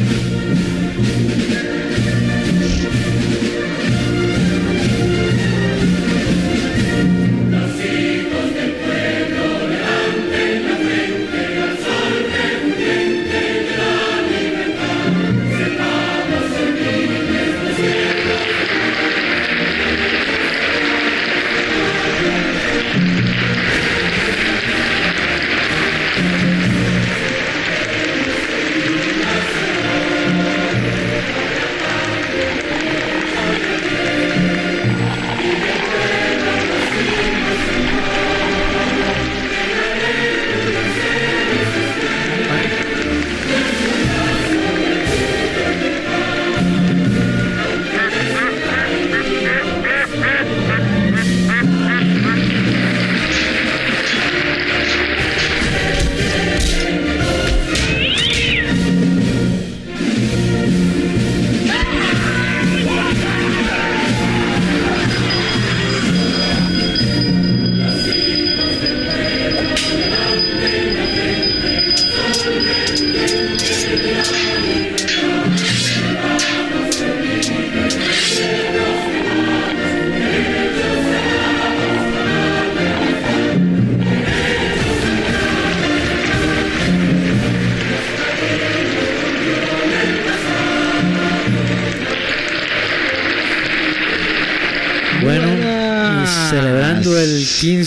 Música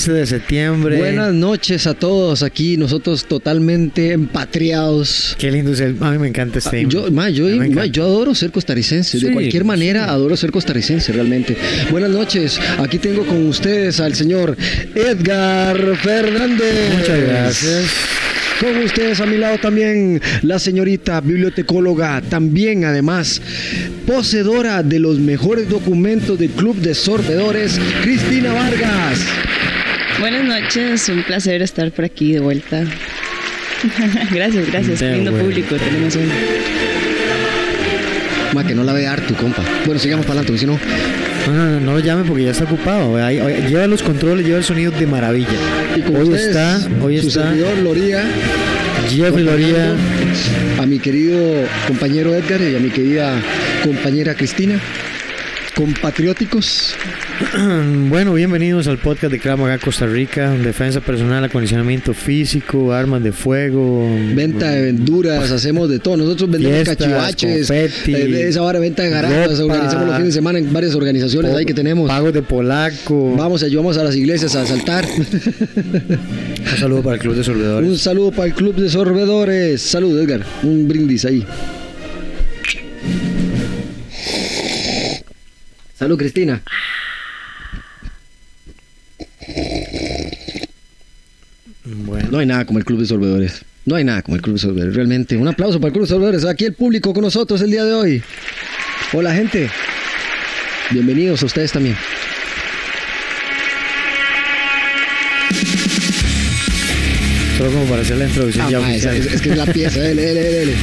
15 de septiembre. Buenas noches a todos aquí, nosotros totalmente empatriados. Qué lindo es el, a mí me encanta este ah, yo, yo, adoro ser costarricense, de cualquier manera adoro ser costarricense realmente. Buenas noches, aquí tengo con ustedes al señor Edgar Fernández. Muchas gracias. Con ustedes a mi lado también la señorita bibliotecóloga, también además poseedora de los mejores documentos del Club de Sorbedores, Cristina Vargas. Buenas noches, un placer estar por aquí de vuelta. gracias, gracias. Lindo público tenemos hoy. Ma, que no la vea harto, compa. Bueno, sigamos para adelante, si no. No, no, no, lo llame porque ya está ocupado. lleva los controles, lleva el sonido de maravilla. hoy está, hoy su está. servidor Loría. Jeffrey Loría. A mi querido compañero Edgar y a mi querida compañera Cristina compatrióticos. Bueno, bienvenidos al podcast de Krav Costa Rica, defensa personal, acondicionamiento físico, armas de fuego, venta de verduras, hacemos de todo. Nosotros vendemos cachivaches, eh, esa hora venta de garajas, organizamos los fines de semana en varias organizaciones ahí que tenemos. Pagos de polaco. Vamos, ayudamos a las iglesias a saltar. Un saludo para el Club de Sorbedores. Un saludo para el Club de Sorbedores. Salud, Edgar. Un brindis ahí. Salud, Cristina. Bueno. No hay nada como el Club de Solvedores. No hay nada como el Club de Solvedores, realmente. Un aplauso para el Club de Solvedores. Aquí el público con nosotros el día de hoy. Hola, gente. Bienvenidos a ustedes también. Solo como para hacer la introducción ya ah, es, que es la pieza. dele, dele, dele.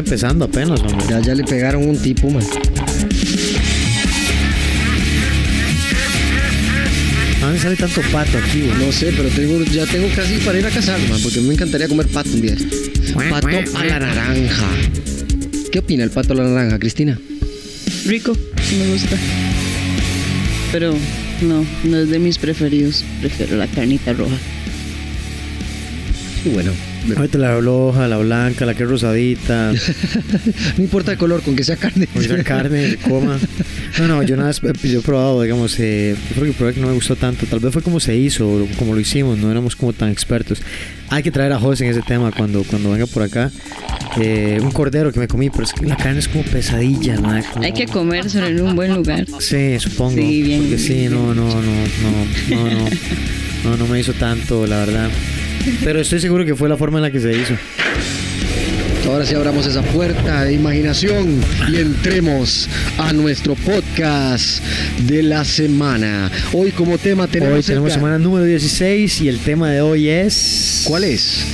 Empezando apenas, hombre. Ya, ya le pegaron un tipo, man. ¿Dónde sale tanto pato aquí, güey? No sé, pero tengo, ya tengo casi para ir a casar, man, porque me encantaría comer pato un día. Pato a la naranja. ¿Qué opina el pato a la naranja, Cristina? Rico, me gusta. Pero no, no es de mis preferidos. Prefiero la carnita roja. Y bueno, Ahorita la roja, la blanca, la que es rosadita. no importa el color, con que sea carne. Con que sea carne, coma. No, no, yo nada más yo he probado, digamos, eh, yo creo que probé que no me gustó tanto. Tal vez fue como se hizo, como lo hicimos, no éramos como tan expertos. Hay que traer a José en ese tema cuando, cuando venga por acá. Eh, un cordero que me comí, pero es que la carne es como pesadilla, ¿no? Hay que comérselo en un buen lugar. Sí, supongo. Sí, bien. Porque sí, no, no, no, no, no, no, no, no me hizo tanto, la verdad. Pero estoy seguro que fue la forma en la que se hizo. Ahora sí abramos esa puerta de imaginación y entremos a nuestro podcast de la semana. Hoy como tema tenemos... Hoy tenemos semana número 16 y el tema de hoy es... ¿Cuál es?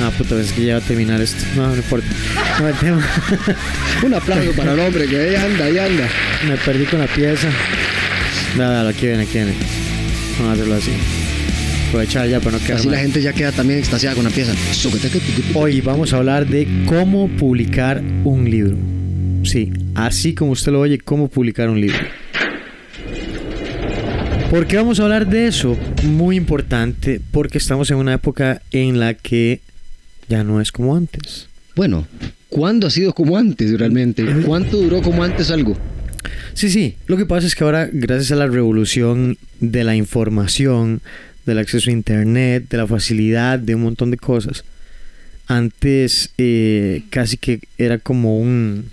Ah, puta, es que ya va a terminar esto. No, no importa. No, tema. Un aplauso para el hombre que ahí anda, ahí anda. Me perdí con la pieza. Nada, aquí viene, aquí viene. Vamos a hacerlo así. Aprovechar ya para no quedar Así la gente ya queda también extasiada con la pieza. Hoy vamos a hablar de cómo publicar un libro. Sí, así como usted lo oye, cómo publicar un libro. ¿Por qué vamos a hablar de eso? Muy importante, porque estamos en una época en la que ya no es como antes. Bueno, ¿cuándo ha sido como antes realmente? ¿Cuánto duró como antes algo? Sí, sí, lo que pasa es que ahora, gracias a la revolución de la información, del acceso a Internet, de la facilidad de un montón de cosas, antes eh, casi que era como un,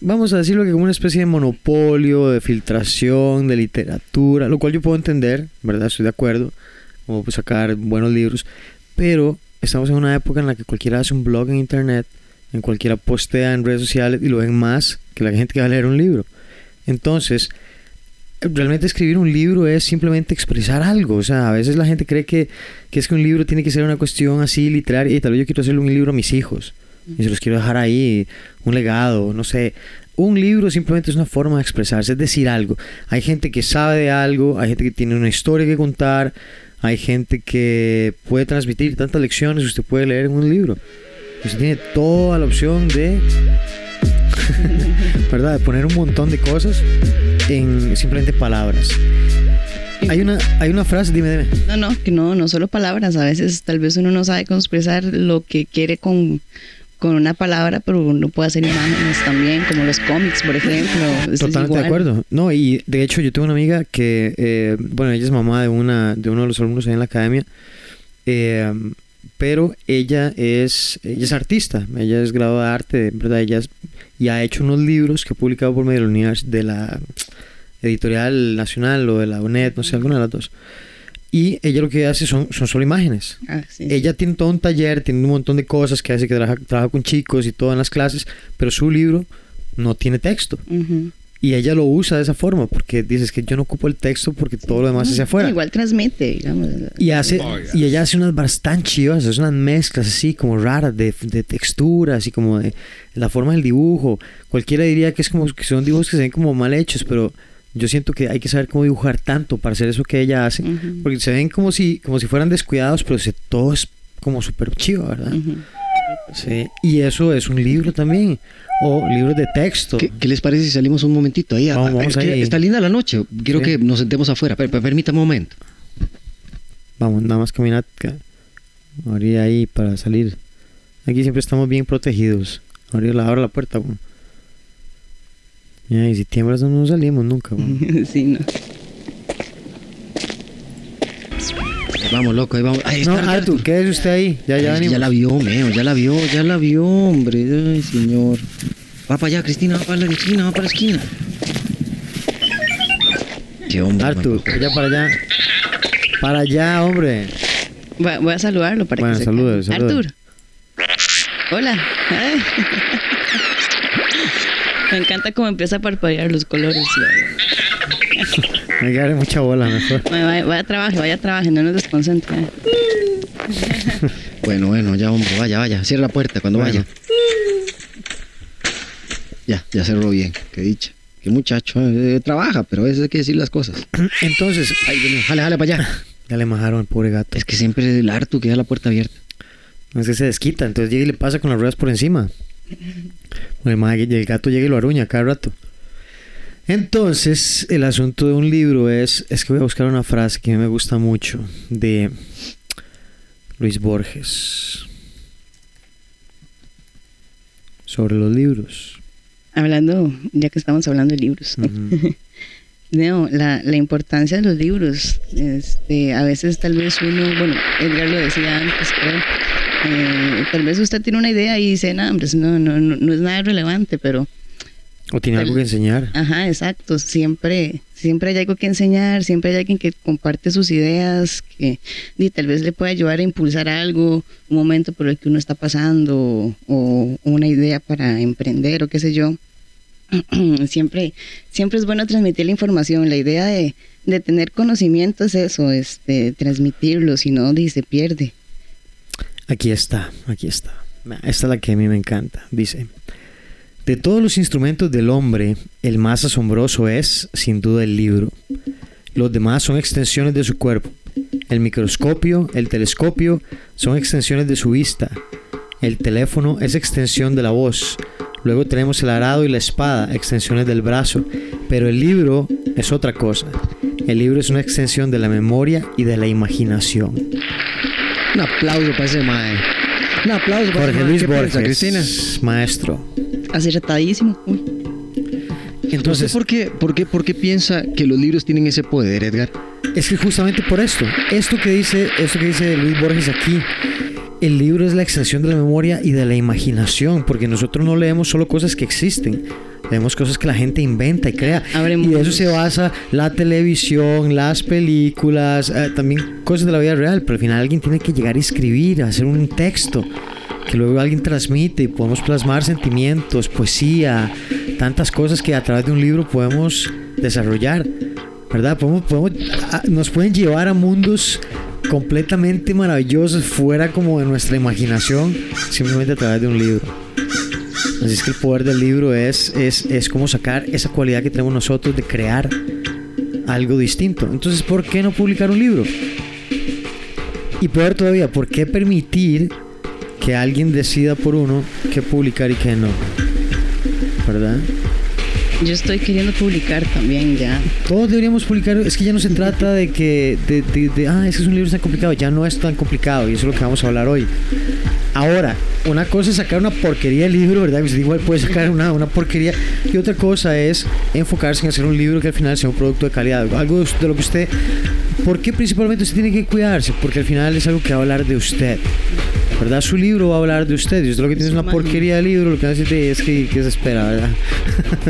vamos a decirlo que como una especie de monopolio, de filtración, de literatura, lo cual yo puedo entender, ¿verdad? Estoy de acuerdo, como pues, sacar buenos libros, pero estamos en una época en la que cualquiera hace un blog en Internet, en cualquiera postea en redes sociales y lo ven más que la gente que va a leer un libro. Entonces, realmente escribir un libro es simplemente expresar algo. O sea, a veces la gente cree que, que es que un libro tiene que ser una cuestión así literaria y tal vez yo quiero hacerle un libro a mis hijos y se los quiero dejar ahí, un legado, no sé. Un libro simplemente es una forma de expresarse, es decir algo. Hay gente que sabe de algo, hay gente que tiene una historia que contar, hay gente que puede transmitir tantas lecciones usted puede leer en un libro. Usted tiene toda la opción de, ¿verdad? De poner un montón de cosas en simplemente palabras. Hay una, hay una frase, dime, dime. No, no, que no, no solo palabras. A veces tal vez uno no sabe cómo expresar lo que quiere con, con una palabra, pero uno puede hacer imágenes también, como los cómics, por ejemplo. Totalmente de acuerdo. No, y de hecho yo tengo una amiga que, eh, bueno, ella es mamá de, una, de uno de los alumnos ahí en la academia, eh, pero ella es, ella es artista, ella es graduada de arte, ¿verdad? Ella es- y ha hecho unos libros que ha publicado por medio de la, editorial nacional o de la UNED, no sé, alguna de las dos. Y ella lo que hace son, son solo imágenes. Ah, sí. Ella tiene todo un taller, tiene un montón de cosas que hace, que trabaja, trabaja con chicos y todo en las clases, pero su libro no tiene texto. Ujú. Y ella lo usa de esa forma, porque dices que yo no ocupo el texto porque todo lo demás es hacia afuera. Igual transmite, digamos. Y, hace, y ella hace unas bastante chivas, hace unas mezclas así como raras de, de texturas y como de la forma del dibujo. Cualquiera diría que es como que son dibujos que se ven como mal hechos, pero yo siento que hay que saber cómo dibujar tanto para hacer eso que ella hace, Ujú. porque se ven como si, como si fueran descuidados, pero se, todo es como súper chivo, ¿verdad? Ujú. Sí. Y eso es un libro también, o libros de texto. ¿Qué, qué les parece si salimos un momentito ahí? Vamos, que ahí. Está linda la noche. Quiero Sí. que nos sentemos afuera. Per- per- permítame un momento. Vamos, nada más caminar. ca- Abrir ahí para salir. Aquí siempre estamos bien protegidos. Abrir la, abre la puerta, y si tiemblas no salimos nunca, sí, no. Ahí vamos, loco, ahí vamos. Ahí No, está, Artur, quédese usted ahí. Ya, ya Ay, ya la vio, meo, ya la vio, ya la vio, hombre. Ay, señor. Va para allá, Cristina, va para la esquina, va para la esquina. Qué hombre. Artur, allá para allá. Para allá, hombre. Voy, a- voy a saludarlo para Bueno, que se salude, calme. salude. Artur. Hola. Ay. Me encanta cómo empieza a parpadear los colores. Hay que darle mucha bola, mejor. Vaya, vaya, vaya a trabajar, vaya a trabajar, no nos desconcentre. eh. Bueno, bueno, ya, hombre, vaya, vaya. Cierra la puerta cuando Bueno. vaya. Ya, ya cerró bien, qué dicha. Qué muchacho, eh, trabaja, pero a veces hay que decir las cosas. Entonces, Ay, Dios mío, jale, jale para allá. ya le majaron al pobre gato. Es que siempre el Artu queda la puerta abierta. No es que se desquita, entonces llega y le pasa con las ruedas por encima. El, ma- el gato llega y lo aruña cada rato. Entonces, el asunto de un libro es, es que voy a buscar una frase que a mí me gusta mucho de Luis Borges sobre los libros. Hablando, ya que estamos hablando de libros. Ujú. No, la, la importancia de los libros. Este, a veces tal vez uno, bueno, Edgar lo decía antes, creo. eh, tal vez usted tiene una idea y dice, no, hombre, no, no, no, no es nada relevante, pero O tiene algo que enseñar. Ajá, exacto. Siempre, siempre hay algo que enseñar, siempre hay alguien que comparte sus ideas, que y tal vez le puede ayudar a impulsar algo, un momento por el que uno está pasando, o, una idea para emprender, o qué sé yo. siempre, siempre es bueno transmitir la información. La idea de, de tener conocimiento es eso, este, transmitirlo, si no, se pierde. Aquí está, aquí está. Esta es la que a mí me encanta. Dice, de todos los instrumentos del hombre, el más asombroso es, sin duda, el libro. Los demás son extensiones de su cuerpo. El microscopio, el telescopio son extensiones de su vista. El teléfono es extensión de la voz. Luego tenemos el arado y la espada, extensiones del brazo. Pero el libro es otra cosa. El libro es una extensión de la memoria y de la imaginación. Un aplauso para ese mae. Un aplauso para Jorge Luis Borges, Cristina. Maestro. Acertadísimo. Entonces, ¿por qué, por, qué, ¿por qué piensa que los libros tienen ese poder, Edgar? Es que justamente por esto, esto que dice, esto que dice Luis Borges aquí, el libro es la extensión de la memoria y de la imaginación, porque nosotros no leemos solo cosas que existen, leemos cosas que la gente inventa y crea. Y de eso se basa la televisión, las películas, eh, también cosas de la vida real, pero al final alguien tiene que llegar a escribir, a hacer un texto que luego alguien transmite y podemos plasmar sentimientos, poesía, tantas cosas que a través de un libro podemos desarrollar, ¿verdad? Podemos, podemos, ah, nos pueden llevar a mundos completamente maravillosos fuera como de nuestra imaginación simplemente a través de un libro. Así es que el poder del libro es, es, es como sacar esa cualidad que tenemos nosotros de crear algo distinto. Entonces, ¿por qué no publicar un libro? Y peor todavía, ¿por qué permitir que alguien decida por uno qué publicar y qué no? ¿Verdad? Yo estoy queriendo publicar también ya. Todos deberíamos publicar. Es que ya no se trata de que, de, de, ah, es es un libro tan complicado. Ya no es tan complicado y eso es lo que vamos a hablar hoy. Ahora, una cosa es sacar una porquería de libro, ¿verdad? Usted igual puede sacar una, una porquería. Y otra cosa es enfocarse en hacer un libro que al final sea un producto de calidad. Algo de lo que usted. ¿Por qué principalmente usted tiene que cuidarse? Porque al final es algo que va a hablar de usted. ¿Verdad? Su libro va a hablar de usted. Y usted lo que tiene es una porquería de libro, lo que hace es que, que se espera, ¿verdad?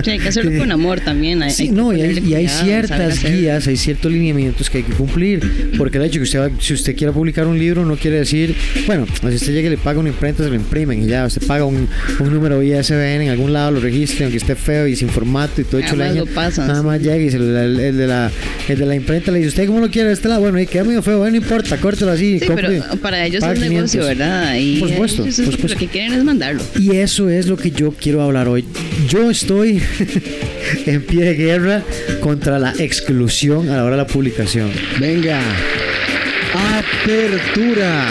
Sí, hay que hacerlo con amor también. Hay, sí, no, y hay, ciertas guías, hay ciertos lineamientos que hay que cumplir. Porque el hecho que usted, si usted quiera publicar un libro, no quiere decir, bueno, si usted llega y le paga una imprenta, se lo imprimen y ya, usted paga un, un número ISBN en algún lado, lo registre, aunque esté feo y sin formato y todo hecho leña. Nada más llega y se, el, el, de la, el de la imprenta le dice, ¿usted cómo lo quiere? Este lado, bueno, y queda medio feo, bueno, no importa, córtelo así. Sí, pero para ellos es un negocio, ¿verdad? Y por supuesto, por supuesto. Lo que quieren es mandarlo. Y eso es lo que yo quiero hablar hoy. Yo estoy en pie de guerra contra la exclusión a la hora de la publicación. Venga, apertura.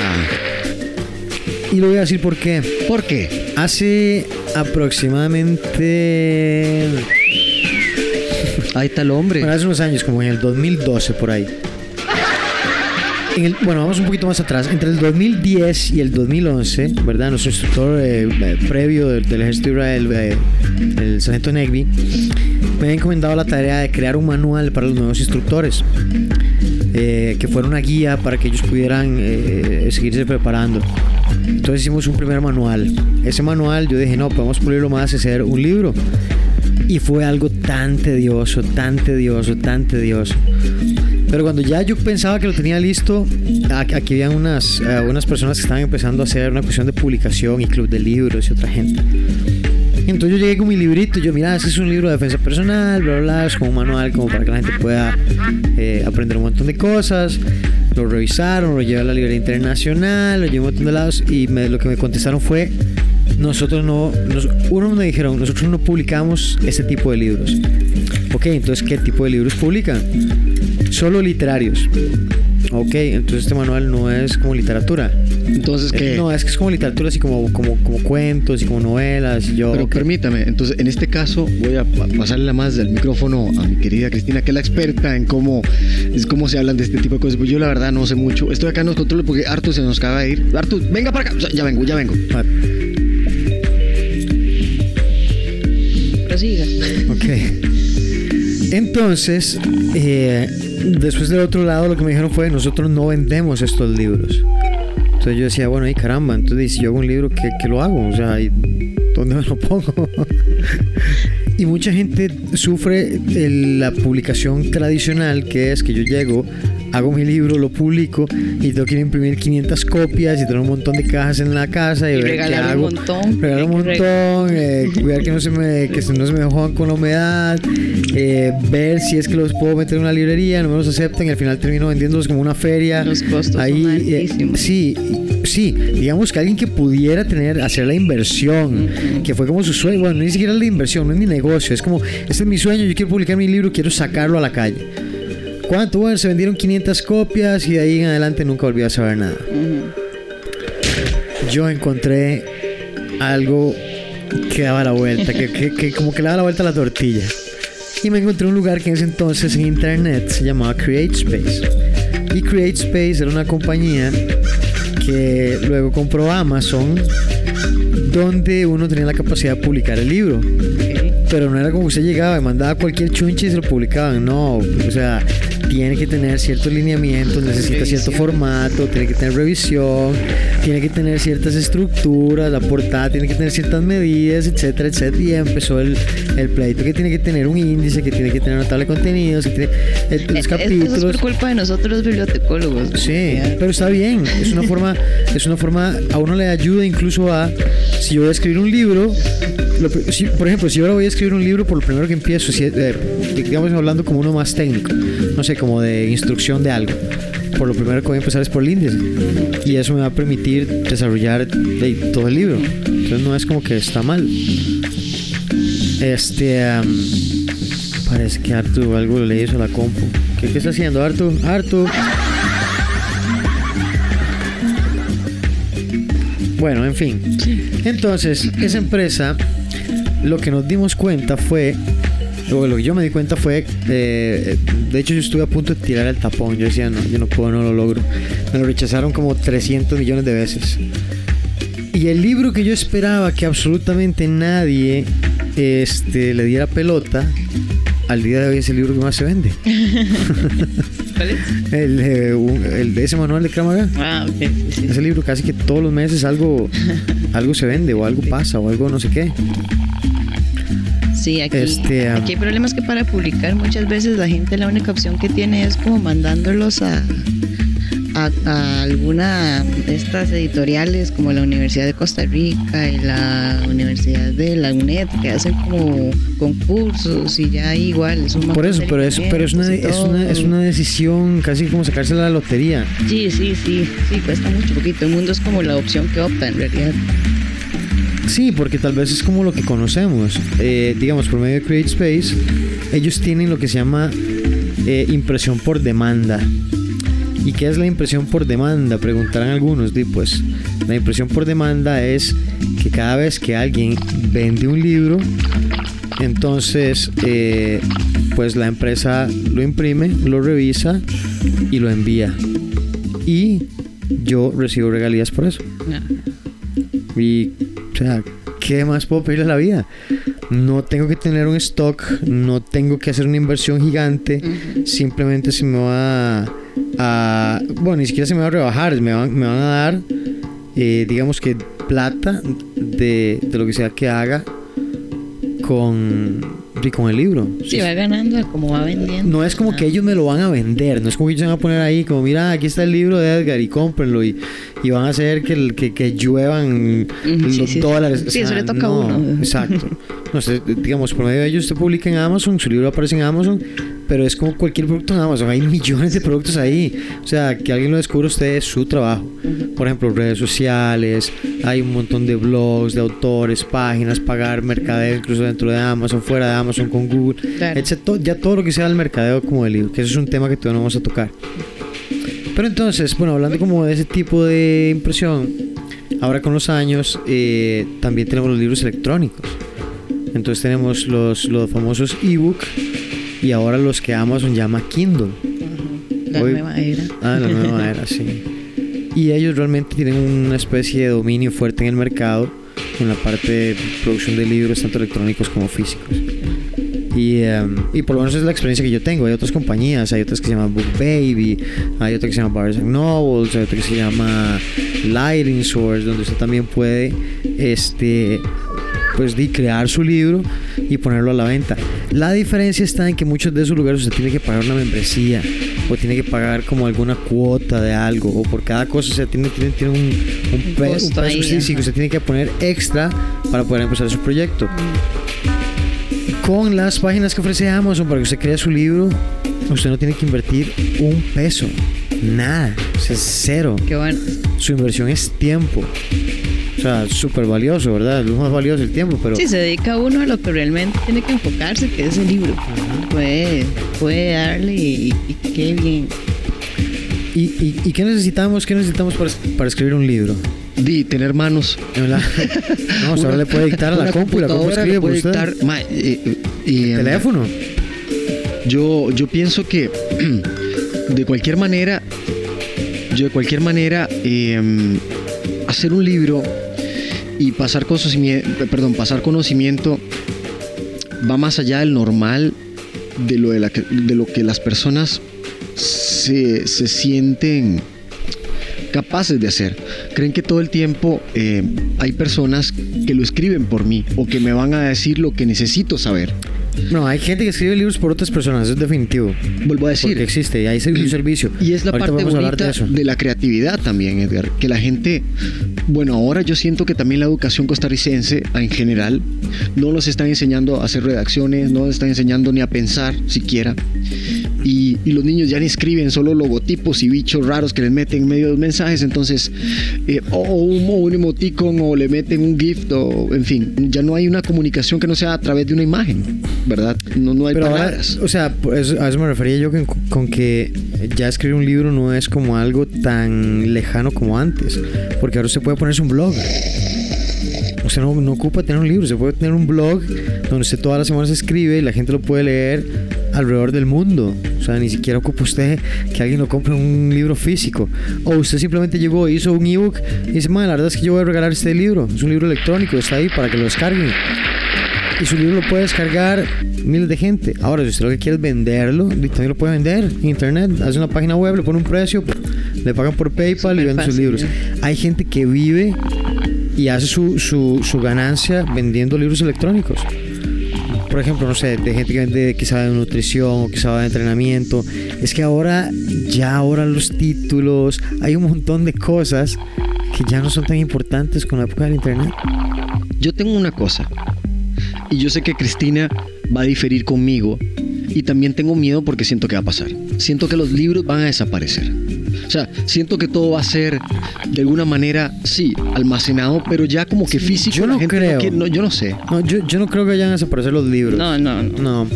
Y lo voy a decir por qué. ¿Por qué? Hace aproximadamente... Ahí está el hombre. Bueno, hace unos años, como en el 2012 por ahí bueno, vamos un poquito más atrás. Entre el 2010 y el 2011, ¿verdad? Nuestro instructor eh, eh, previo del, ejército de Israel, eh, el sargento Negvi, me había encomendado la tarea de crear un manual para los nuevos instructores. que fuera una guía para que ellos pudieran seguirse preparando. Entonces hicimos un primer manual. Ese manual yo dije, no, podemos pulirlo más y hacer un libro. Y fue algo tan tedioso, tan tedioso, tan tedioso. Pero cuando ya yo pensaba que lo tenía listo, aquí había unas, eh, unas personas que estaban empezando a hacer una cuestión de publicación y club de libros y otra gente. Entonces yo llegué con mi librito, yo mira, ese es un libro de defensa personal, bla, bla, bla, es como un manual como para que la gente pueda eh, aprender un montón de cosas. Lo revisaron, lo llevé a la librería internacional, lo llevé a un montón de lados y lo que me contestaron fue, nosotros no, uno me dijeron, nosotros no publicamos este tipo de libros. Ok, entonces, ¿qué tipo de libros publican? Solo literarios. Ok, entonces este manual no es como literatura. Entonces, ¿qué? No, es que es como literatura, así como, como, como cuentos y como novelas. yo, Pero permítame, entonces en este caso voy a pasarle más del micrófono a mi querida Cristina, que es la experta en cómo, es cómo se hablan de este tipo de cosas. Pues yo la verdad no sé mucho. Estoy acá en los controles porque Artur se nos acaba de ir. Artur, venga para acá. ya vengo, ya vengo. Prosiga. Ok. Entonces, eh, después del otro lado lo que me dijeron fue, nosotros no vendemos estos libros. Entonces yo decía, bueno, y caramba, entonces si yo hago un libro, ¿qué, qué lo hago? O sea, ¿dónde me lo pongo? y mucha gente sufre la publicación tradicional, que es que yo llego hago mi libro, lo publico y tengo que imprimir 500 copias y tener un montón de cajas en la casa y, Y ver qué regalar hago. un montón. Regalar un montón, eh, cuidar que no se me, que no se me jodan con la humedad, eh, ver si es que los puedo meter en una librería, no me los aceptan y al final termino vendiéndolos como una feria. Los costos son Ahí, eh, altísimos. sí, sí, digamos que alguien que pudiera tener, hacer la inversión, que fue como su sueño, bueno, ni siquiera la inversión, no es mi negocio, es como, este es mi sueño, yo quiero publicar mi libro, quiero sacarlo a la calle. ¿Cuánto? Bueno, se vendieron 500 copias y de ahí en adelante nunca volví a saber nada. Yo encontré algo que daba la vuelta, que, que- que como que le daba la vuelta a la tortilla. Y me encontré un lugar que en ese entonces en internet se llamaba CreateSpace. Y CreateSpace era una compañía que luego compró Amazon, donde uno tenía la capacidad de publicar el libro. Pero no era como usted llegaba y mandaba cualquier chunche y se lo publicaban. No, o sea, tiene que tener ciertos lineamientos, necesita cierto formato, tiene que tener revisión, tiene que tener ciertas estructuras, la portada tiene que tener ciertas medidas, etcétera, etcétera. Y empezó el, el pleito que tiene que tener un índice, que tiene que tener una tabla de contenidos, que tiene eh, los Es- Eso es capítulos. por culpa de nosotros los bibliotecólogos. Sí, pero está bien. Es una forma, es una forma, a uno le ayuda incluso a, si yo voy a escribir un libro, lo pri- si- por ejemplo, si yo ahora voy a escribir un libro, por lo primero que empiezo, si, eh, digamos hablando como uno más técnico, no sé, como de instrucción de algo, por lo primero que voy a empezar es por el índice. Y eso me va a permitir desarrollar de- todo el libro. Entonces no es como que está mal. Este... parece que Artu algo le hizo a la compu. ¿Qué, qué está haciendo Artu? Artu. Bueno, en fin. Entonces, esa empresa, lo que nos dimos cuenta fue, o lo que yo me di cuenta fue, eh, de hecho yo estuve a punto de tirar el tapón, yo decía, no, yo no puedo, no lo logro. Me lo rechazaron como 300 millones de veces. Y el libro que yo esperaba que absolutamente nadie este, le diera pelota, al día de hoy es el libro que más se vende. ¿Cuál es? El, eh, un- el de ese manual de Kramaga. Ah, ok. sí. Ese libro casi que todos los meses algo, algo se vende o algo pasa o algo no sé qué. Sí, aquí, Este, am- aquí hay problemas que para publicar muchas veces la gente la única opción que tiene es como mandándolos a, a, a alguna de estas editoriales como la Universidad de Costa Rica y la Universidad de la UNED que hacen como concursos y ya igual es un Por eso, pero es, pero es, una, es, una, es una decisión casi como sacarse la lotería. Sí, sí, sí, sí, cuesta mucho poquito. El mundo es como la opción que opta en realidad. Sí, porque tal vez es como lo que conocemos. Eh, digamos, por medio de CreateSpace, ellos tienen lo que se llama eh, impresión por demanda. ¿Y qué es la impresión por demanda? Preguntarán algunos. Pues la impresión por demanda es que cada vez que alguien vende un libro, entonces eh, pues la empresa lo imprime, lo revisa y lo envía. Y yo recibo regalías por eso. Y, o sea, ¿qué más puedo pedirle a la vida? No tengo que tener un stock, no tengo que hacer una inversión gigante, simplemente se me va a, a- Bueno, ni siquiera se me va a rebajar, me van, me van a dar, eh, digamos que plata de, de lo que sea que haga con, con el libro. Sí, va ganando a como va vendiendo. No es como que ellos me lo van a vender, no es como que ellos se van a poner ahí como, mira, aquí está el libro de Edgar y cómprenlo y, y van a hacer que, que, que lluevan sí, los sí, sí. dólares. Sí, eso le toca a no, uno. Exacto. No sé, digamos, por medio de ellos usted publica en Amazon, su libro aparece en Amazon, pero es como cualquier producto en Amazon, hay millones de productos ahí. O sea, que alguien lo descubra usted es su trabajo. Por ejemplo, redes sociales, hay un montón de blogs, de autores, páginas, pagar mercadeo incluso dentro de Amazon, fuera de Amazon con Google, Claro. etcétera, ya todo lo que sea el mercadeo como del libro, que eso es un tema que todavía no vamos a tocar. Pero entonces, bueno, hablando como de ese tipo de impresión, ahora con los años eh, también tenemos los libros electrónicos. Entonces tenemos los, los famosos ebook y ahora los que Amazon llama Kindle. La Hoy- nueva era. Ah, la nueva era, sí. Y ellos realmente tienen una especie de dominio fuerte en el mercado en la parte de producción de libros, tanto electrónicos como físicos. Y, em, y por lo menos es la experiencia que yo tengo. Hay otras compañías, hay otras que se llaman Book Baby, hay otra que se llama Barnes and Nobles, hay otra que se llama Lighting Source, donde usted también puede este, pues, di, crear su libro y ponerlo a la venta. La diferencia está en que muchos de esos lugares usted tiene que pagar una membresía. o tiene que pagar como alguna cuota de algo, o por cada cosa, o sea, tiene, tiene, tiene un, un, Un peso ahí, específico, ajá. usted tiene que poner extra para poder empezar su proyecto. Con las páginas que ofrece Amazon para que usted crea su libro, usted no tiene que invertir un peso, nada, o sea, es cero. Qué bueno. Su inversión es tiempo. O sea, súper valioso, ¿verdad? Lo más valioso es el tiempo, pero... Sí, se dedica uno a lo que realmente tiene que enfocarse, que es el libro. Puede, puede darle y, y qué bien. ¿Y, y, y qué necesitamos? ¿Qué necesitamos para, para escribir un libro? Di, tener manos. No, sea, ahora le puede dictar a la Una compu y la compu escribe por usted. dictar, ma, eh, eh, y, em, Teléfono. Yo, yo pienso que de cualquier manera, yo de cualquier manera, eh, hacer un libro y pasar conocimiento, perdón, pasar conocimiento va más allá del normal de lo, de que, lo que las personas se, se sienten capaces de hacer. Creen que todo el tiempo eh, hay personas que lo escriben por mí o que me van a decir lo que necesito saber. No, hay gente que escribe libros por otras personas, eso es definitivo. Vuelvo a decir, Porque existe y hay un servicio. Y es la Ahorita parte bonita de la creatividad también, Edgar. Que la gente, bueno, ahora yo siento que también la educación costarricense en general no nos están enseñando a hacer redacciones, no nos están enseñando ni a pensar siquiera. Y, y los niños ya ni escriben solo logotipos y bichos raros que les meten en medio de los mensajes. Entonces, eh, o un, o un emoticon o le meten un gift o, en fin, ya no hay una comunicación que no sea a través de una imagen, ¿verdad? No, no hay Pero ahora, palabras. o sea, eso- a eso me refería yo con, con que ya escribir un libro no es como algo tan lejano como antes. Porque ahora usted puede ponerse un blog. Usted no, no ocupa tener un libro, se puede tener un blog donde usted todas las semanas escribe y la gente lo puede leer alrededor del mundo. O sea, ni siquiera ocupa usted que alguien lo compre un libro físico. O usted simplemente llegó, hizo un ebook y dice, "Mae, la verdad es que yo voy a regalar este libro. Es un libro electrónico, está ahí para que lo descarguen. Y su libro lo puede descargar miles de gente. Ahora, si usted lo que quiere es venderlo, y también lo puede vender en internet. Hace una página web, le pone un precio, le pagan por PayPal y Súper vende sus libros. Hay gente que vive y hace su, su, su ganancia vendiendo libros electrónicos. Por ejemplo, no sé, de gente que vende de nutrición o sabe de entrenamiento. Es que ahora, ya ahora los títulos, hay un montón de cosas que ya no son tan importantes con la época del internet. Yo tengo una cosa, y yo sé que Cristina va a diferir conmigo, y también tengo miedo porque siento que va a pasar. Siento que los libros van a desaparecer. O sea, siento que todo va a ser de alguna manera, sí, almacenado, pero ya como que físico. yo la no gente creo. quiere- no, yo no sé. No, yo, yo no creo que vayan a desaparecer los libros. No, no, no. No,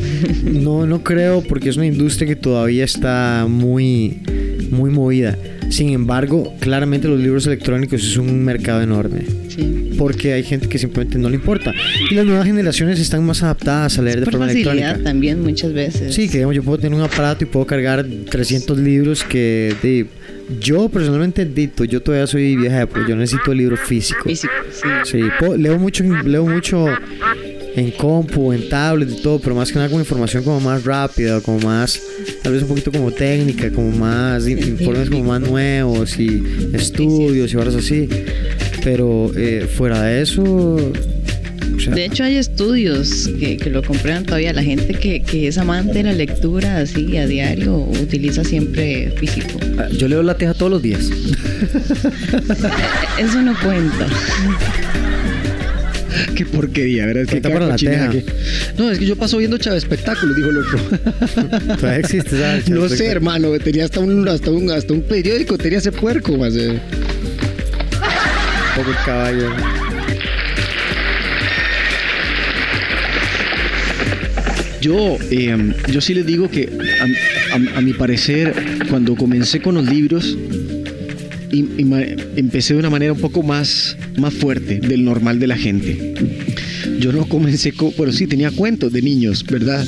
no, no creo porque es una industria que todavía está muy, muy movida. Sin embargo, claramente los libros electrónicos es un mercado enorme. Sí. Porque hay gente que simplemente no le importa. Y las nuevas generaciones están más adaptadas a leer de Por forma facilidad electrónica. también muchas veces. Sí, que digamos, yo puedo tener un aparato y puedo cargar 300 libros que de, yo personalmente dito, yo todavía soy vieja época, yo necesito el libro físico. Físico, sí. Sí, puedo- leo mucho, leo mucho en compu, en tablet y todo, pero más que nada con información como más rápida, como más, tal vez un poquito como técnica, como más in- informes como más nuevos y estudios y horas así. Pero eh, fuera de eso, o sea, De hecho, hay estudios que, que lo comprueban todavía. La gente que, que es amante de la lectura así a diario utiliza siempre físico. Ah, Yo leo la teja todos los días. Eso no cuenta. Qué porquería, ¿verdad? Es que para la teja. que- No, es que yo paso viendo Chavo Espectáculos, dijo el otro. todavía existe, ¿sabes? no sé, hermano, tenía hasta un, hasta un, hasta un periódico, tenía ese puerco, más. eh. Poco caballo. Yo, eh, yo sí les digo que a, a- a mi parecer, cuando comencé con los libros, y, y ma- empecé de una manera un poco más, más fuerte del normal de la gente. Yo no comencé con, bueno, sí, tenía cuentos de niños, ¿verdad?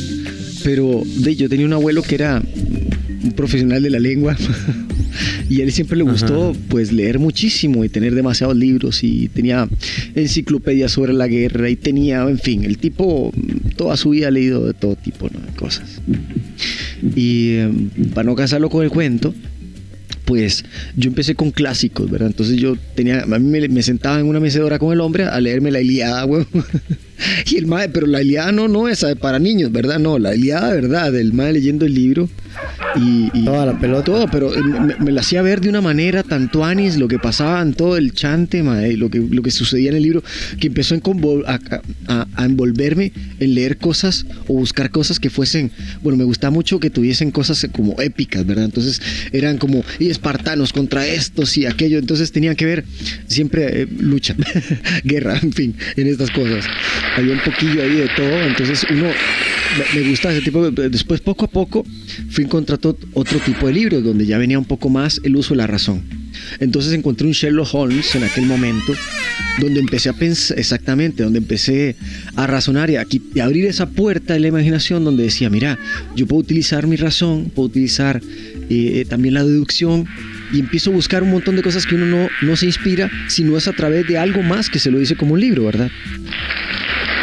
Pero de, yo tenía un abuelo que era un profesional de la lengua y a él siempre le gustó Ajá. pues leer muchísimo y tener demasiados libros y tenía enciclopedias sobre la guerra y tenía, en fin, el tipo mm, toda su vida ha leído de todo tipo ¿no? de cosas. Y eh, para no casarlo con el cuento, pues yo empecé con clásicos, ¿verdad? Entonces yo tenía, a mí me, me sentaba en una mecedora con el hombre a leerme la Iliada, güey. y el mae, pero la Iliada no, no esa para niños, ¿verdad? No, la Iliada, ¿verdad? El mae leyendo el libro. Y, Toda la pelota. Todo, pero eh, me, me la hacía ver de una manera tan tuanis, lo que pasaba en todo el chante, mae, lo que, lo que sucedía en el libro, que empezó a, a- a- envolverme en leer cosas o buscar cosas que fuesen, bueno, me gustaba mucho que tuviesen cosas como épicas, ¿verdad? Entonces eran como, y espartanos contra estos y aquello, entonces tenía que ver siempre eh, lucha, guerra, en fin, en estas cosas. Había un poquillo ahí de todo, entonces uno me- me gusta ese tipo de... Después, poco a poco, fui encontrando otro tipo de libros donde ya venía un poco más el uso de la razón. Entonces encontré un Sherlock Holmes en aquel momento, donde empecé a pensar, exactamente, donde empecé a razonar y a, y a abrir esa puerta de la imaginación donde decía, mira, yo puedo utilizar mi razón, puedo utilizar eh, también la deducción y empiezo a buscar un montón de cosas que uno no, no se inspira, sino es a través de algo más que se lo dice como un libro, ¿verdad?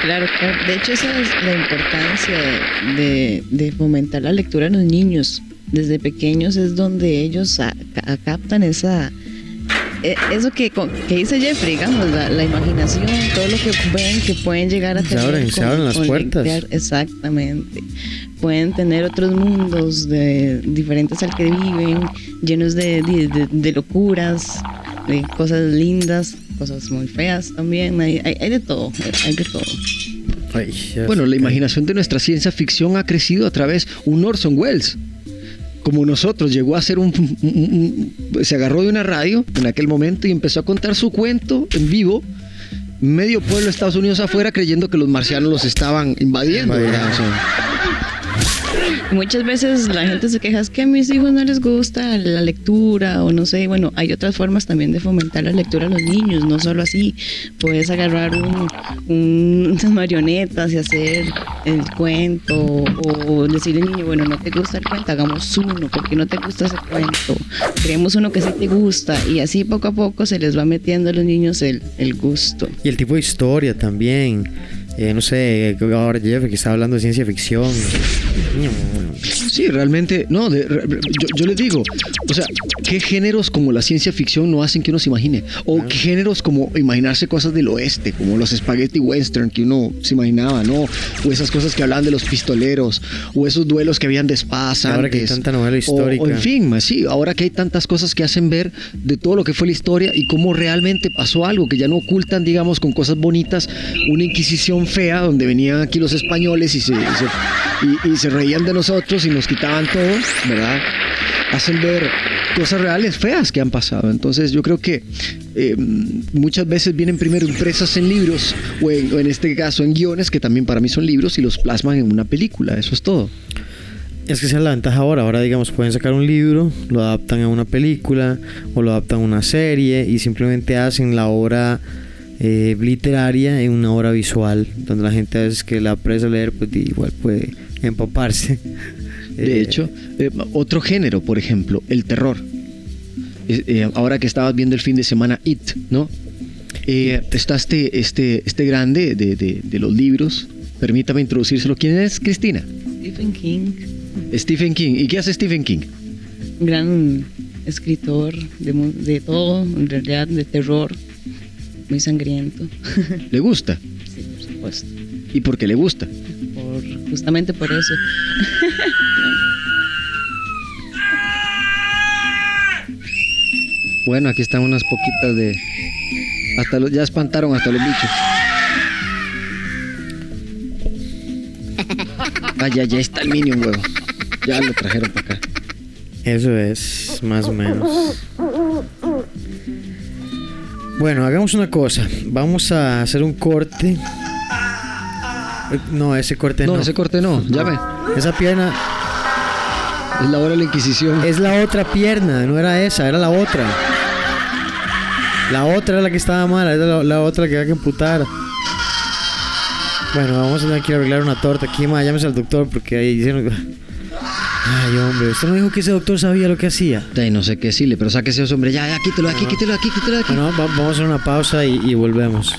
Claro, claro. De hecho, esa es la importancia de, de fomentar la lectura en los niños. Desde pequeños es donde ellos a- captan esa... eh, Eso que, que dice Jeffrey, digamos, la, la imaginación, todo lo que ven que pueden llegar a Se tener. se abren las puertas. Exactamente. Pueden tener otros mundos de, diferentes al que viven, llenos de, de- de- de locuras, de cosas lindas, cosas muy feas también. Hay, hay, hay de todo, hay de todo. Ay, Bueno, la imaginación de nuestra ciencia ficción ha crecido a través un Orson Welles. Como nosotros, llegó a ser un, un- un- Se agarró de una radio en aquel momento y empezó a contar su cuento en vivo. Medio pueblo de Estados Unidos afuera creyendo que los marcianos los estaban. Invadiendo. Muchas veces la gente se queja es que a mis hijos no les gusta la lectura o no sé, bueno, hay otras formas también de fomentar la lectura a los niños, no solo así, puedes agarrar un- unas marionetas y hacer el cuento o decirle al niño, bueno, no te gusta el cuento, hagamos uno, porque no te gusta ese cuento, creemos uno que sí te gusta y así poco a poco se les va metiendo a los niños el, el gusto. Y el tipo de historia también. Eh, no sé, ahora Jeff que está hablando de ciencia ficción. Sí, realmente, no, de- re- yo, yo les digo, o sea, ¿qué géneros como la ciencia ficción no hacen que uno se imagine? O qué géneros como imaginarse cosas del oeste, como los spaghetti western que uno se imaginaba, ¿no? O esas cosas que hablaban de los pistoleros, o esos duelos que habían de espadas Ahora que hay antes. tanta novela O- histórica. O, en fin, sí, ahora que hay tantas cosas que hacen ver de todo lo que fue la historia y cómo realmente pasó algo, que ya no ocultan, digamos, con cosas bonitas, una inquisición fea donde venían aquí los españoles y se, y se, reían de nosotros y nos quitaban todo, ¿verdad? Hacen ver cosas reales feas que han pasado. Entonces yo creo que eh, muchas veces vienen primero impresas en libros o en, o en este caso en guiones, que también para mí son libros, y los plasman en una película. Eso es todo. Es que esa es la ventaja ahora. Ahora, digamos, pueden sacar un libro, lo adaptan a una película o lo adaptan a una serie y simplemente hacen la obra eh, literaria en una obra visual, donde la gente a veces que la apresa a leer, pues igual puede empaparse. De Eh, hecho, eh, otro género, por ejemplo, el terror. Eh, eh, ahora que estabas viendo el fin de semana It, ¿no? Eh, está este, este, este grande de, de- de los libros. Permítame introducírselo. ¿Quién es Cristina? Stephen King, Stephen King. ¿Y qué hace Stephen King? gran escritor de, mu- de todo, en realidad de terror, muy sangriento, ¿Le gusta? sí, por supuesto, ¿Y por qué le gusta? por, justamente por eso. Bueno, aquí están unas poquitas de... Hasta los, ya espantaron hasta los bichos. Ah, ya, ya está el Minion, huevo. Ya lo trajeron para acá. Eso es, más o menos. Bueno, hagamos una cosa. Vamos a hacer un corte. No, ese corte no. No, ese corte no, ya ve. Esa pierna Es la hora de la Inquisición. es la otra pierna, no era esa, era la otra. La otra era la que estaba mala, era la, la otra que había que amputar. Bueno, vamos a tener que arreglar una torta aquí, ma, llámese al doctor porque ahí hicieron... Ay, hombre, usted no dijo que ese doctor sabía lo que hacía. Ay, no sé qué decirle, pero sáquese ese hombre. Ya, ya, quítelo de aquí, quítelo de aquí, quítelo de aquí. Bueno, va- vamos a hacer una pausa y, y volvemos.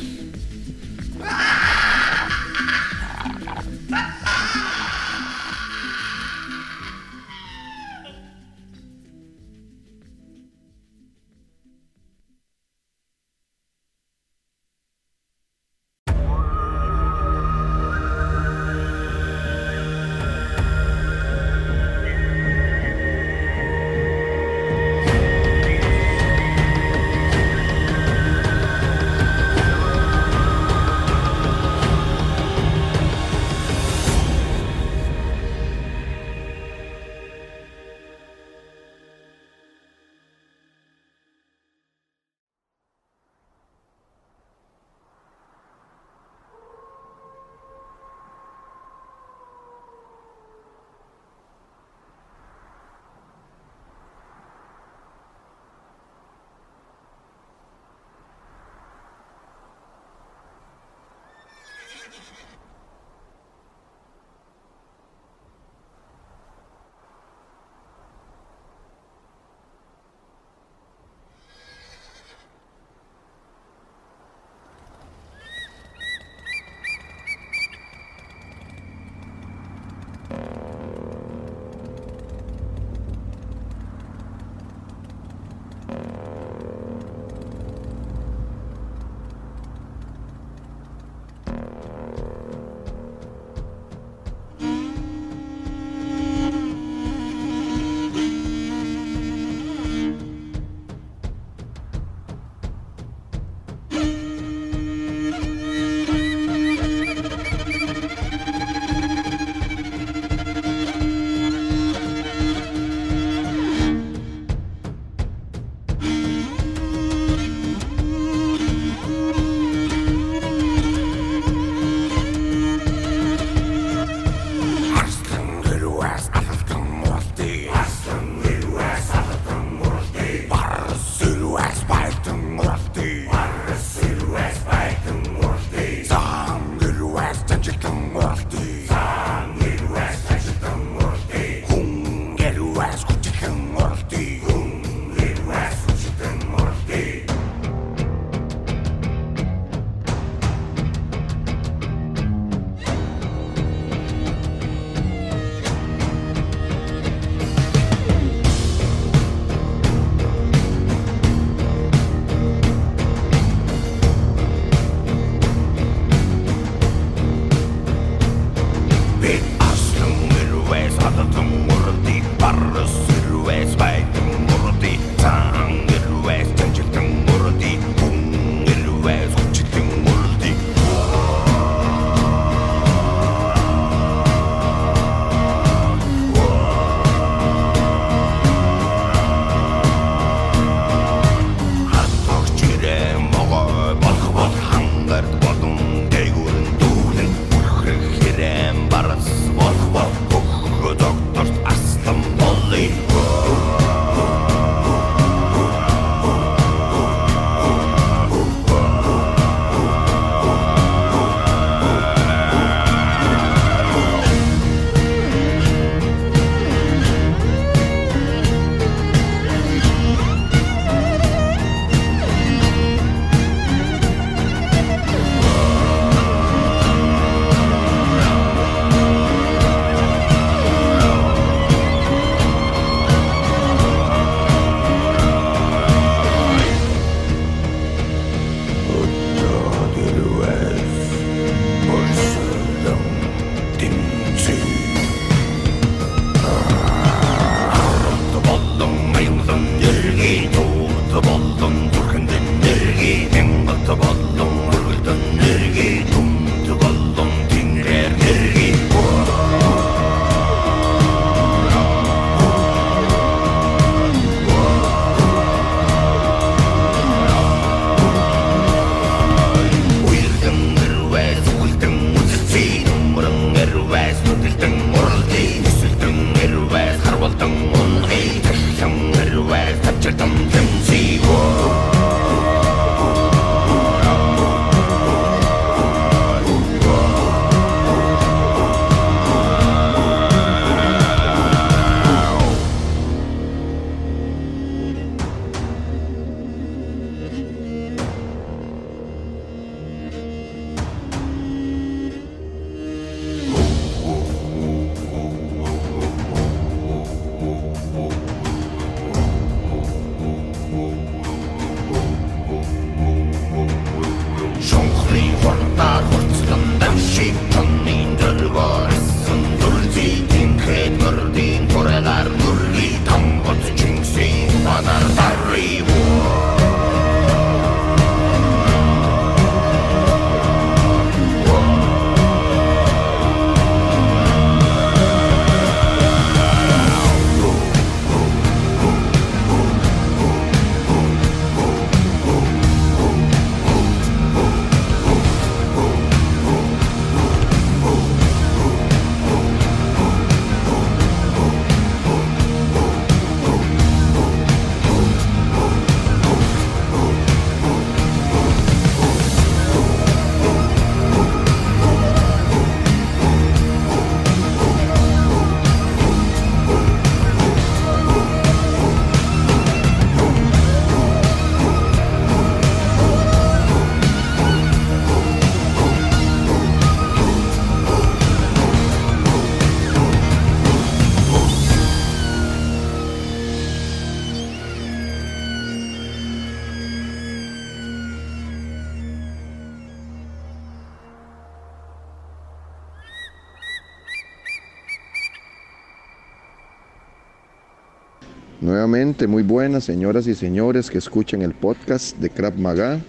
Nuevamente, muy buenas señoras y señores que escuchan el podcast de Crap Maga.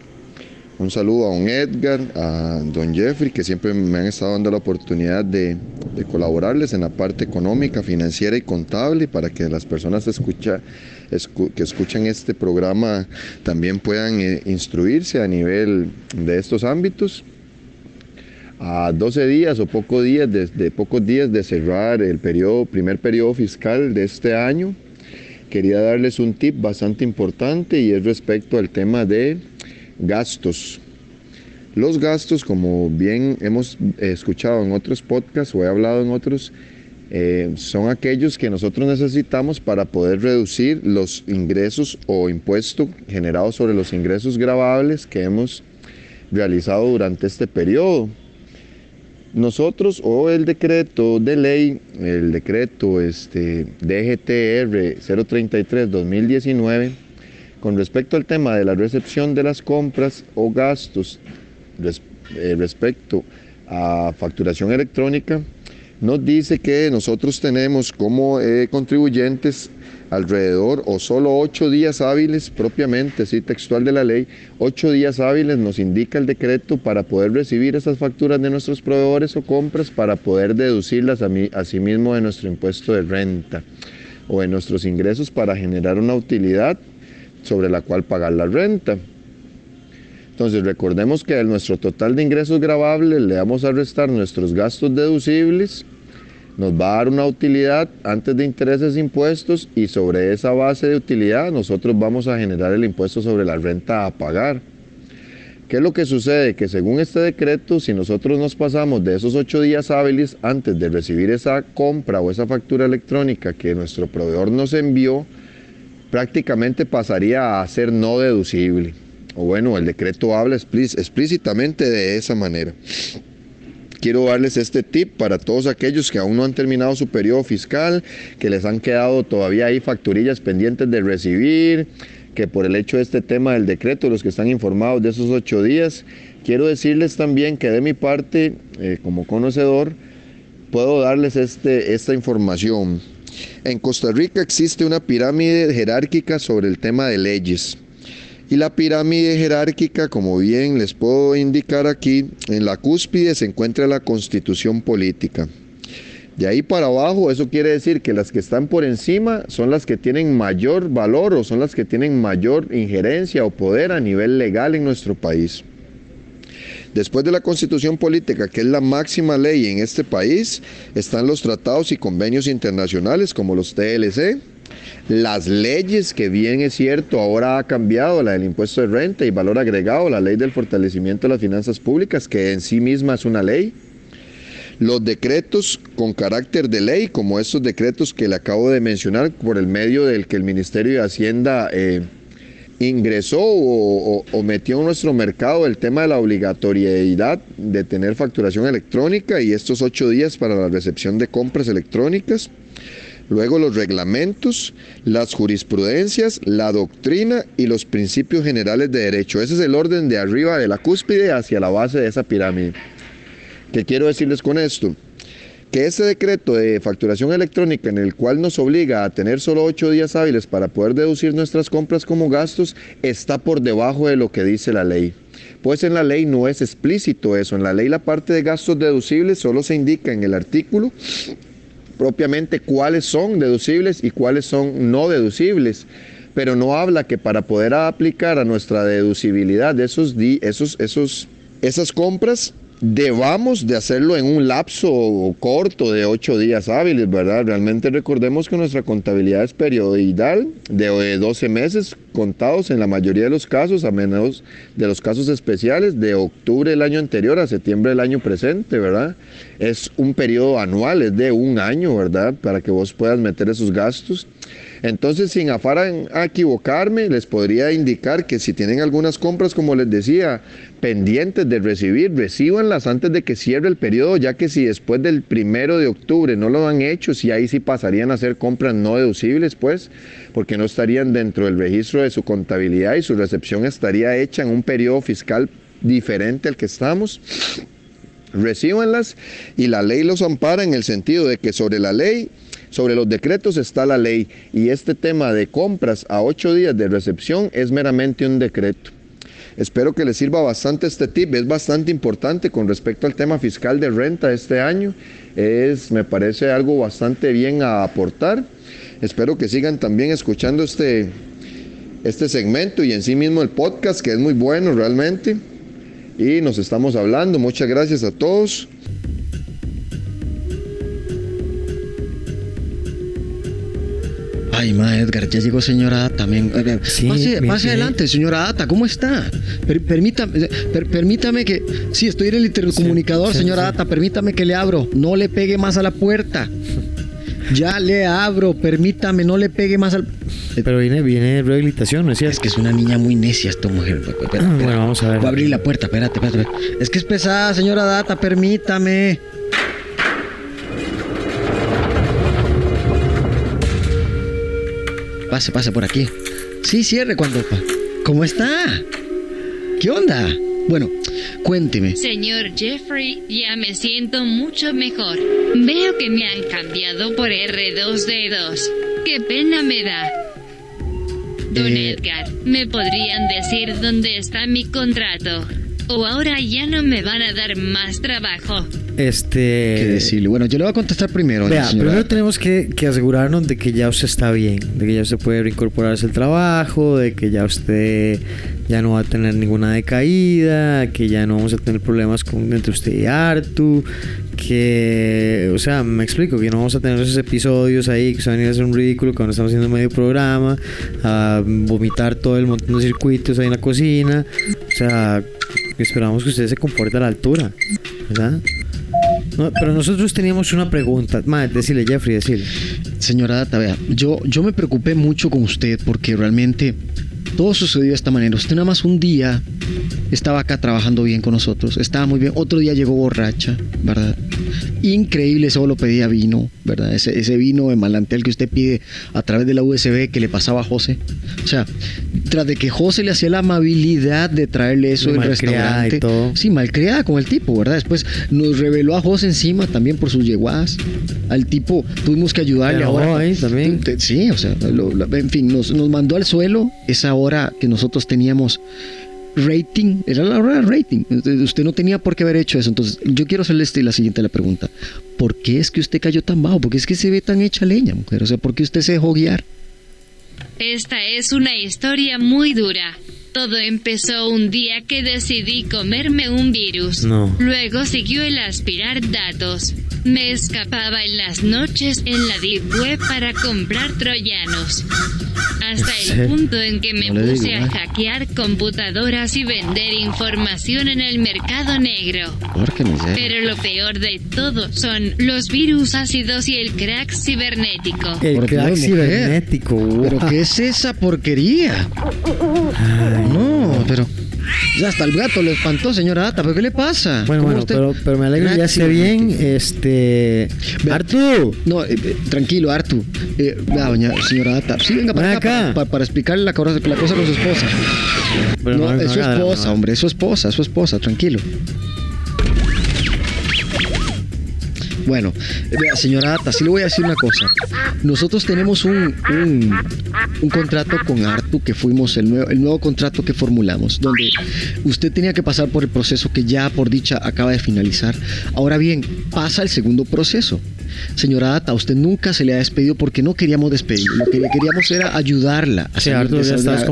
Un saludo a don Edgar, a don Jeffrey, que siempre me han estado dando la oportunidad de, colaborarles en la parte económica, financiera y contable para que las personas que escuchan este programa también puedan eh, instruirse a nivel de estos ámbitos. A 12 días o pocos días de, pocos días de cerrar el periodo, primer periodo fiscal de este año, quería darles un tip bastante importante y es respecto al tema de gastos. Los gastos, como bien hemos escuchado en otros podcasts o he hablado en otros, eh, son aquellos que nosotros necesitamos para poder reducir los ingresos o impuestos generados sobre los ingresos grabables que hemos realizado durante este periodo. Nosotros o el decreto de ley, el decreto este, DGTR 033-2019, con respecto al tema de la recepción de las compras o gastos eh, respecto a facturación electrónica, nos dice que nosotros tenemos como eh, contribuyentes alrededor o solo ocho días hábiles propiamente, sí, textual de la ley, ocho días hábiles nos indica el decreto para poder recibir esas facturas de nuestros proveedores o compras para poder deducirlas a, mí, a sí mismo de nuestro impuesto de renta o de nuestros ingresos para generar una utilidad sobre la cual pagar la renta. Entonces recordemos que a nuestro total de ingresos grabables le vamos a restar nuestros gastos deducibles, nos va a dar una utilidad antes de intereses impuestos y sobre esa base de utilidad nosotros vamos a generar el impuesto sobre la renta a pagar. ¿Qué es lo que sucede? Que según este decreto, si nosotros nos pasamos de esos ocho días hábiles antes de recibir esa compra o esa factura electrónica que nuestro proveedor nos envió, prácticamente pasaría a ser no deducible. O bueno, el decreto habla explícitamente de esa manera. Quiero darles este tip para todos aquellos que aún no han terminado su periodo fiscal, que les han quedado todavía ahí facturillas pendientes de recibir, que por el hecho de este tema del decreto, los que están informados de esos ocho días, quiero decirles también que de mi parte, eh, como conocedor, puedo darles este, esta información. En Costa Rica existe una pirámide jerárquica sobre el tema de leyes. Y la pirámide jerárquica, como bien les puedo indicar aquí, en la cúspide se encuentra la constitución política. De ahí para abajo, eso quiere decir que las que están por encima son las que tienen mayor valor o son las que tienen mayor injerencia o poder a nivel legal en nuestro país. Después de la constitución política, que es la máxima ley en este país, están los tratados y convenios internacionales como los TLC, las leyes, que bien es cierto, ahora ha cambiado la del impuesto de renta y valor agregado, la ley del fortalecimiento de las finanzas públicas, que en sí misma es una ley. Los decretos con carácter de ley, como estos decretos que le acabo de mencionar, por el medio del que el Ministerio de Hacienda eh, ingresó o, metió en nuestro mercado el tema de la obligatoriedad de tener facturación electrónica y estos ocho días para la recepción de compras electrónicas. Luego los reglamentos, las jurisprudencias, la doctrina y los principios generales de derecho. Ese es el orden de arriba de la cúspide hacia la base de esa pirámide. ¿Qué quiero decirles con esto? Que ese decreto de facturación electrónica en el cual nos obliga a tener solo ocho días hábiles para poder deducir nuestras compras como gastos está por debajo de lo que dice la ley. Pues en la ley no es explícito eso. En la ley la parte de gastos deducibles solo se indica en el artículo propiamente cuáles son deducibles y cuáles son no deducibles. Pero no habla que para poder aplicar a nuestra deducibilidad de esos, esos, esos, esas compras debamos de hacerlo en un lapso corto de ocho días hábiles, ¿verdad? Realmente recordemos que nuestra contabilidad es periodidal de 12 meses contados en la mayoría de los casos, a menos de los casos especiales, de octubre del año anterior a septiembre del año presente, ¿verdad? Es un periodo anual, es de un año, ¿verdad? Para que vos puedas meter esos gastos. Entonces, sin afar a, equivocarme, les podría indicar que si tienen algunas compras, como les decía, pendientes de recibir, recibanlas antes de que cierre el periodo, ya que si después del primero de octubre no lo han hecho, si ahí sí pasarían a ser compras no deducibles, pues, porque no estarían dentro del registro de su contabilidad y su recepción estaría hecha en un periodo fiscal diferente al que estamos. recíbanlas y la ley los ampara en el sentido de que sobre la ley, sobre los decretos está la ley y este tema de compras a ocho días de recepción es meramente un decreto. Espero que les sirva bastante este tip, es bastante importante con respecto al tema fiscal de renta este año, es, me parece algo bastante bien a aportar. Espero que sigan también escuchando este, este segmento y en sí mismo el podcast, que es muy bueno realmente. Y nos estamos hablando. Muchas gracias a todos. Ay, ma Edgar, ya llegó señora Ata. también. Sí, pase, adelante, señora Ata, ¿cómo está? permítame, permítame que. Sí, estoy en el intercomunicador, señora Ata, permítame que le abro. No le pegue más a la puerta. Ya le abro, permítame, no le pegue más al. Pero viene, viene rehabilitación, ¿no es Es que es una niña muy necia esta mujer. bueno, vamos a ver. Voy a abrir la puerta, espérate, espérate. Es que es pesada, señora Data, permítame. Pase, pase por aquí. Sí, cierre cuando. ¿Cómo está? ¿Qué onda? Bueno, cuénteme. Señor Jeffrey, ya me siento mucho mejor. Veo que me han cambiado por R2D2. Qué pena me da. Don eh, Edgar, ¿me podrían decir dónde está mi contrato? ¿O ahora ya no me van a dar más trabajo? Este. ¿Qué decirle? Bueno, yo le voy a contestar primero. Vea, primero tenemos que, que, asegurarnos de que ya usted está bien, de que ya usted puede reincorporarse al trabajo, de que ya usted ya no va a tener ninguna decaída, que ya no vamos a tener problemas con, entre usted y Artu, que, o sea, me explico, que no vamos a tener esos episodios ahí que se van a ir a hacer un ridículo cuando estamos haciendo medio programa, a vomitar todo el montón de circuitos ahí en la cocina, o sea, esperamos que usted se comporte a la altura, ¿verdad? pero nosotros teníamos una pregunta. Madre, decirle, Jeffrey, decirle. Señora Data, vea, yo, yo me preocupé mucho con usted porque realmente todo sucedió de esta manera. Usted nada más un día estaba acá trabajando bien con nosotros, estaba muy bien. Otro día llegó borracha, ¿verdad? Increíble, solo pedía vino, ¿verdad? Ese, ese vino de malantel que usted pide a través de la USB que le pasaba a José. O sea, tras de que José le hacía la amabilidad de traerle eso del restaurante. Y todo. Sí, malcriada con el tipo, ¿verdad? Después nos reveló a José encima también por sus yeguadas. Al tipo tuvimos que ayudarle ahora. Ahí también. Sí, o sea, en fin, nos, nos mandó al suelo esa hora que nosotros teníamos rating, era la de rating. Usted no tenía por qué haber hecho eso. Entonces, yo quiero hacerle este, la siguiente la pregunta. ¿Por qué es que usted cayó tan bajo? ¿Por qué es que se ve tan hecha leña, mujer? O sea, ¿por qué usted se dejó guiar? Esta es una historia muy dura. Todo empezó un día que decidí comerme un virus. Luego siguió el aspirar datos. Me escapaba en las noches en la deep web para comprar troyanos. Hasta el punto en que me puse a hackear computadoras y vender información en el mercado negro. Pero lo peor de todo son los virus ácidos y el crack cibernético. El crack cibernético. ¿Pero qué es esa porquería? no, pero... Ya hasta el gato le espantó, señora Ata, ¿pero qué le pasa? Bueno, bueno, pero, pero, me alegro ya esté bien. Este. Artu. No, eh, eh, tranquilo, Artu. Eh, doña señora Ata. Sí, venga para acá, Para, explicarle la cosa, la cosa con su esposa. no, es su esposa, hombre, es su esposa, es su esposa, tranquilo. Bueno, señora Ata, sí le voy a decir una cosa. Nosotros tenemos un, un, contrato con Artu que fuimos el nuevo, el nuevo contrato que formulamos, donde usted tenía que pasar por el proceso que ya por dicha acaba de finalizar. Ahora bien, pasa el segundo proceso. Señora Ata, usted nunca se le ha despedido porque no queríamos despedirlo. Lo que queríamos era ayudarla. A sí, Artu ya estás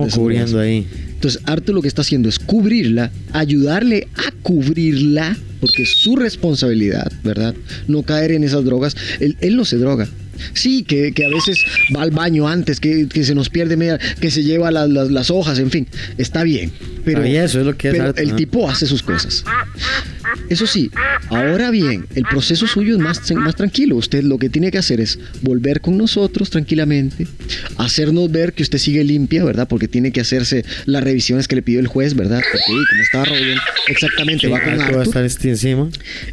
ahí. Entonces, Artu lo que está haciendo es cubrirla, ayudarle a cubrirla, porque es su responsabilidad, ¿verdad? No caer en esas drogas. Él, él no se droga. Sí, que, a veces va al baño antes, que, se nos pierde media, que se lleva las, hojas, en fin, está bien. Pero, eso es lo que pero el tipo hace sus cosas. Eso sí, ahora bien, el proceso suyo es más, más tranquilo. Usted lo que tiene que hacer es volver con nosotros tranquilamente, hacernos ver que usted sigue limpia, ¿verdad? Porque tiene que hacerse las revisiones que le pidió el juez, ¿verdad? Porque como estaba Robin, exactamente, va con Arthur, estar este encima.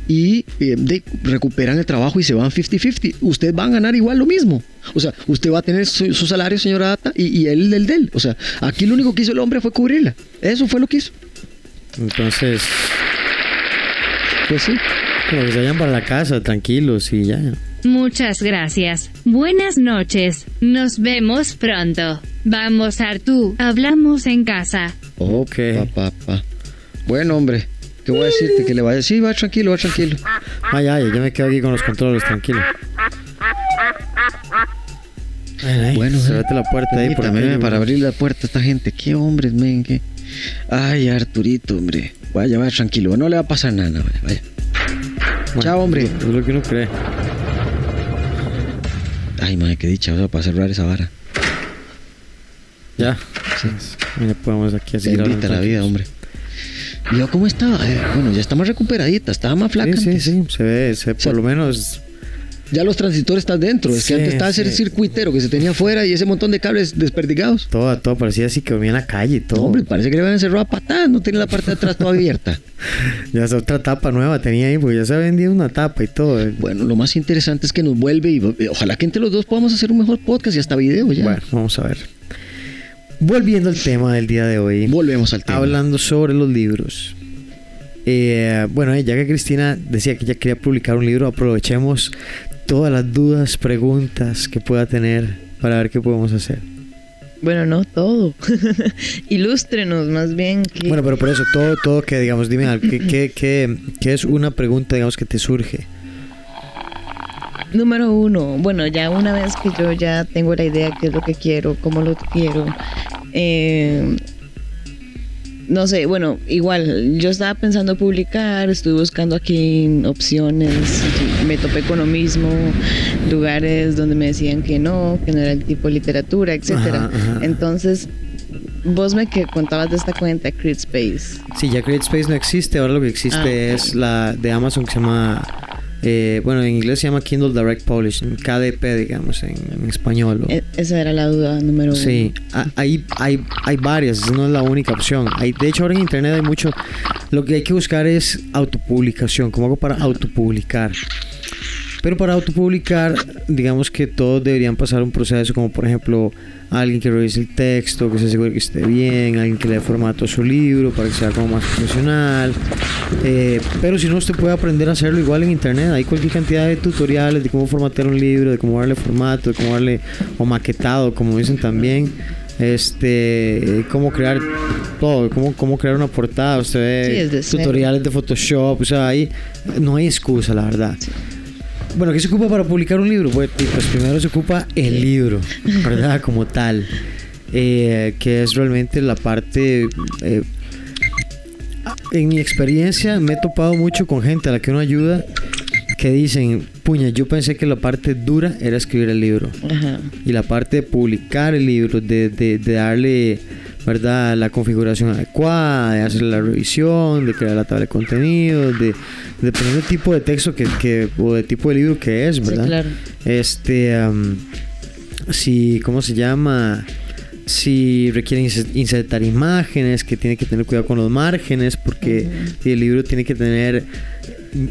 Y eh, recuperan el trabajo y se van 50-50. Usted va a ganar igual lo mismo. O sea, usted va a tener su, salario, señora Data, y, y él del de él. O sea, aquí lo único que hizo el hombre fue cubrirla. Eso fue lo que hizo. Entonces, Pues sí. Como que se vayan para la casa, tranquilos y ya. Muchas gracias. Buenas noches. Nos vemos pronto. Vamos, Artú. Hablamos en casa. Ok. Pa, pa, Bueno, hombre. ¿Qué voy a decirte? Que le vaya. Sí, va tranquilo, va tranquilo. Ay, ay, yo me quedo aquí con los controles, tranquilo. bueno, se la puerta ahí. También para abrir la puerta a esta gente. Qué hombres, men. Qué... Ay, Arturito, hombre. Vaya, vaya tranquilo. No le va a pasar nada. Vaya. vaya. Chao, hombre. Es lo que uno cree. Ay, madre, qué dicha. Vamos a cerrar esa vara. Ya. Sí. Ya podemos aquí seguir hablando. la vida, hombre. ¿Y yo cómo estaba? Eh, bueno, ya está más recuperadita, estaba más flaca. Sí, sí, sí, se ve, se, por lo menos ya los transitores están dentro. Es que antes estaba ese circuitero que se tenía afuera y ese montón de cables desperdigados. Todo, todo parecía así que venía en la calle y todo. hombre, parece que le habían cerrado a patadas, no tiene la parte de atrás toda abierta. ya es otra tapa nueva tenía ahí, porque ya se ha vendido una tapa y todo. Bueno, lo más interesante es que nos vuelve y ojalá que entre los dos podamos hacer un mejor podcast y hasta video ya. Bueno, vamos a ver. Volviendo al tema del día de hoy. Volvemos al tema. Hablando sobre los libros. Eh, bueno, ya que Cristina decía que ella quería publicar un libro, aprovechemos todas las dudas, preguntas que pueda tener para ver qué podemos hacer. Bueno, no todo. Ilústrenos más bien. Bueno, pero por eso, todo, todo que, digamos, dime, ¿qué, qué, qué, es una pregunta, digamos, que te surge? Número uno, bueno, ya una vez que yo ya tengo la idea qué es lo que quiero, cómo lo quiero, eh, no sé, bueno, igual, yo estaba pensando publicar, estuve buscando aquí opciones, me topé con lo mismo, lugares donde me decían que no, que no era el tipo de literatura, etcétera. Entonces, vos me que contabas de esta cuenta, CreateSpace. Sí, ya CreateSpace no existe, ahora lo que existe ah, es la de Amazon que se llama eh, bueno, en inglés se llama Kindle Direct Publishing, KDP, digamos, en, español. E, esa era la duda número uno. Sí, hay, hay, hay varias, no es la única opción. Hay, de hecho, ahora en Internet hay mucho. Lo que hay que buscar es autopublicación. ¿Cómo hago para autopublicar? Pero para autopublicar, digamos que todos deberían pasar un proceso como por ejemplo alguien que revise el texto, que se asegure que esté bien, alguien que le dé formato a su libro para que sea como más profesional. Eh, pero si no, usted puede aprender a hacerlo igual en internet. Hay cualquier cantidad de tutoriales de cómo formatear un libro, de cómo darle formato, de cómo darle o maquetado, como dicen también este cómo crear todo cómo, cómo crear una portada usted ve tutoriales de Photoshop o sea ahí no hay excusa la verdad bueno, ¿qué se ocupa para publicar un libro? Pues, pues primero se ocupa el libro, ¿verdad? Como tal. Eh, que es realmente la parte... Eh, en mi experiencia me he topado mucho con gente a la que uno ayuda que dicen, puña, yo pensé que la parte dura era escribir el libro. Y la parte de publicar el libro, de, de, de darle ¿verdad? La configuración adecuada, de hacer la revisión, de crear la tabla de contenido, de, dependiendo del tipo de texto que, que, o de tipo de libro que es, ¿verdad? claro. Este, si, ¿cómo se llama? Si requieren insertar imágenes, que tiene que tener cuidado con los márgenes, porque el libro tiene que tener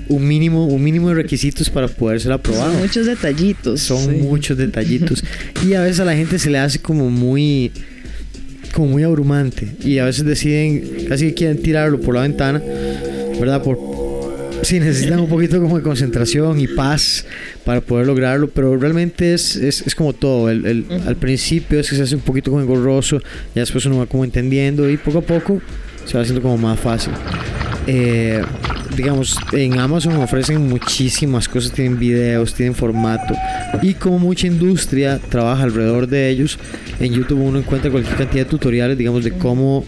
un mínimo, un mínimo de requisitos para poder ser aprobado. Son muchos detallitos. Son muchos detallitos. y a veces a la gente se le hace como muy como muy abrumante y a veces deciden, casi que quieren tirarlo por la ventana, ¿verdad? Por, sí, necesitan un poquito como de concentración y paz para poder lograrlo, pero realmente es, es, es como todo. El, el, Al principio es que se hace un poquito como engorroso, ya después uno va como entendiendo y poco a poco se va haciendo como más fácil. Eh, digamos, en Amazon ofrecen muchísimas cosas, tienen videos, tienen formato. Y como mucha industria trabaja alrededor de ellos, en YouTube uno encuentra cualquier cantidad de tutoriales, digamos, de cómo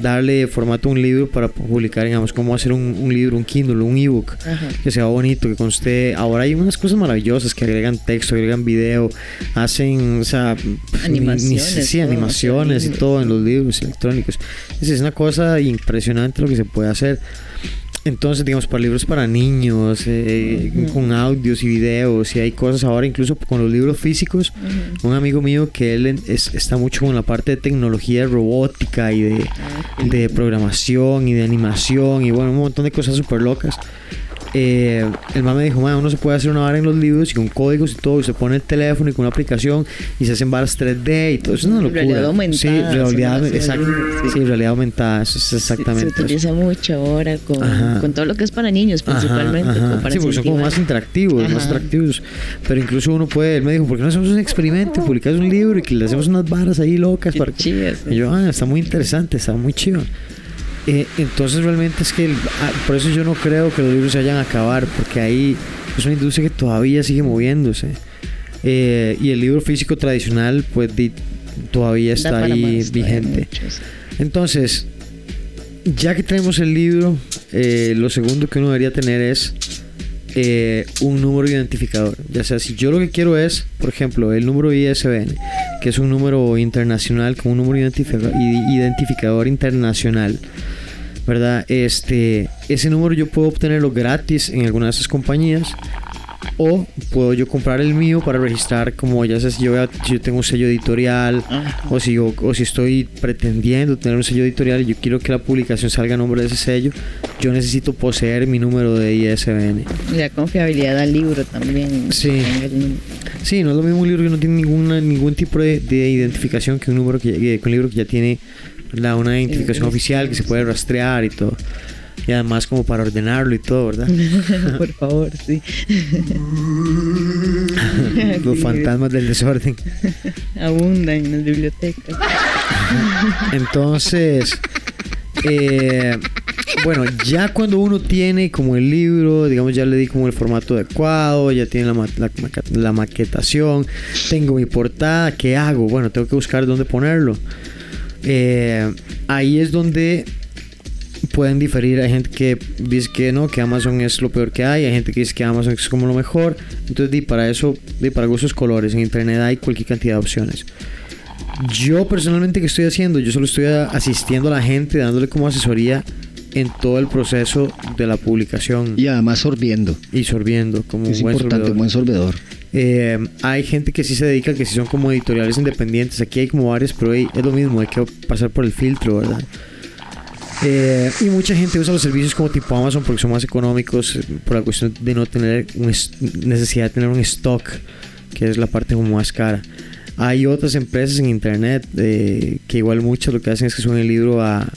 darle formato a un libro para publicar, digamos, cómo hacer un, libro, un Kindle, un ebook, que sea bonito, que conste. Ahora hay unas cosas maravillosas que agregan texto, agregan video, hacen, o sea, animaciones, sí, animaciones y todo en los libros electrónicos. Es una cosa impresionante lo que se puede hacer. Entonces, digamos, para libros para niños, eh, con audios y videos, y hay cosas ahora incluso con los libros físicos. Un amigo mío que él está mucho con la parte de tecnología robótica y de, de, programación y de animación y bueno, un montón de cosas súper locas. Eh, el mamá me dijo, uno se puede hacer una vara en los libros y con códigos y todo, y se pone el teléfono y con una aplicación y se hacen varas 3D y todo, eso es una locura. Realidad aumentada. Sí, realidad, exacto, sí. realidad aumentada, eso es exactamente. Se, utiliza mucho ahora con, con, todo lo que es para niños principalmente. sí, porque son como más interactivos, más atractivos. Pero incluso uno puede, él me dijo, ¿por qué no hacemos un experimento y publicas un libro y que le hacemos unas varas ahí locas? Para que... Y yo, ah, está muy interesante, está muy chido. Eh, entonces realmente es que ah, por eso yo no creo que los libros se vayan a acabar, porque ahí es una industria que todavía sigue moviéndose. Eh, y el libro físico tradicional pues todavía está ahí vigente. Entonces, ya que tenemos el libro, eh, lo segundo que uno debería tener es un número identificador. Ya sea, si yo lo que quiero es, por ejemplo, el número ISBN, que es un número internacional, como un número identificador internacional. ¿verdad? Este, ese número yo puedo obtenerlo gratis en alguna de esas compañías o puedo yo comprar el mío para registrar como ya sé si yo, yo tengo un sello editorial o si yo, o si estoy pretendiendo tener un sello editorial y yo quiero que la publicación salga a nombre de ese sello yo necesito poseer mi número de ISBN la confiabilidad al libro también sí. sí no es lo mismo un libro que no tiene ninguna ningún tipo de, identificación que un número que, que un libro que ya tiene una identificación oficial que se puede rastrear y todo. Y además como para ordenarlo y todo, ¿verdad? Por favor, sí. Los fantasmas del desorden. Abundan en las bibliotecas. Entonces, eh, bueno, ya cuando uno tiene como el libro, digamos, ya le di como el formato adecuado, ya tiene la, la, la maquetación, tengo mi portada, ¿qué hago? Bueno, tengo que buscar dónde ponerlo. Eh, ahí es donde pueden diferir. Hay gente que dice que no, que Amazon es lo peor que hay. Hay gente que dice que Amazon es como lo mejor. Entonces, di, para eso, di, para gustos colores, en internet hay cualquier cantidad de opciones. Yo personalmente, ¿qué estoy haciendo? Yo solo estoy asistiendo a la gente, dándole como asesoría en todo el proceso de la publicación. Y además sorbiendo. Y sorbiendo, como es un buen importante, buen sorbedor. Eh, hay gente que sí se dedica, que sí son como editoriales independientes. Aquí hay como varias, pero es lo mismo, hay que pasar por el filtro, ¿verdad? Eh, y mucha gente usa los servicios como tipo Amazon porque son más económicos eh, por la cuestión de no tener necesidad de tener un stock, que es la parte como más cara. Hay otras empresas en internet que igual muchas lo que hacen es que suben el libro a,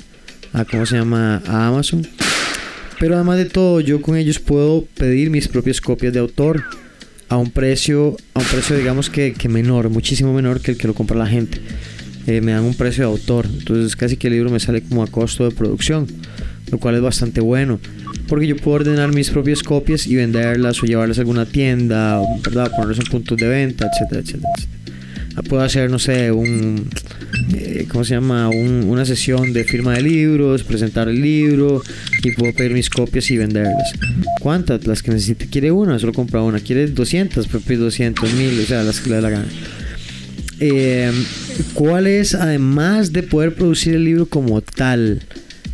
a, ¿cómo se llama? A Amazon. Pero además de todo, yo con ellos puedo pedir mis propias copias de autor a un precio, a un precio digamos que, que menor, muchísimo menor que el que lo compra la gente. Eh, me dan un precio de autor, entonces casi que el libro me sale como a costo de producción, lo cual es bastante bueno, porque yo puedo ordenar mis propias copias y venderlas o llevarlas a alguna tienda, ¿verdad? ponerlas en puntos de venta, etcétera, etcétera. etcétera. Puedo hacer, no sé, un, eh, ¿cómo se llama? una sesión de firma de libros, presentar el libro y puedo pedir mis copias y venderlas. ¿Cuántas? Las que necesite. ¿Quiere una? Solo compra una. ¿Quiere 200? Pues pide 200 mil, o sea, las que le da la gana. Eh, ¿Cuál es, además de poder producir el libro como tal,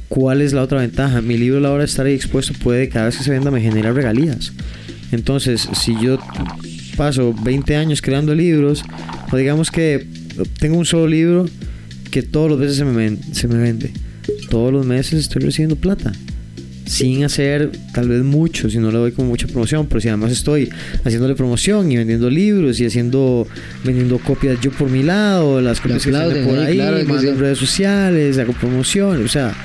cuál es la otra ventaja? Mi libro la hora de estar ahí expuesto puede, cada vez que se venda, me generar regalías. Entonces, si yo paso 20 años creando libros, o digamos que tengo un solo libro que todos los meses se me, se me vende. Todos los meses estoy recibiendo plata. Sin hacer tal vez mucho, si no le doy como mucha promoción, pero si además estoy haciéndole promoción y vendiendo libros y haciendo vendiendo copias yo por mi lado, las copias que están por ahí, mando en redes sociales, hago promoción, o sea,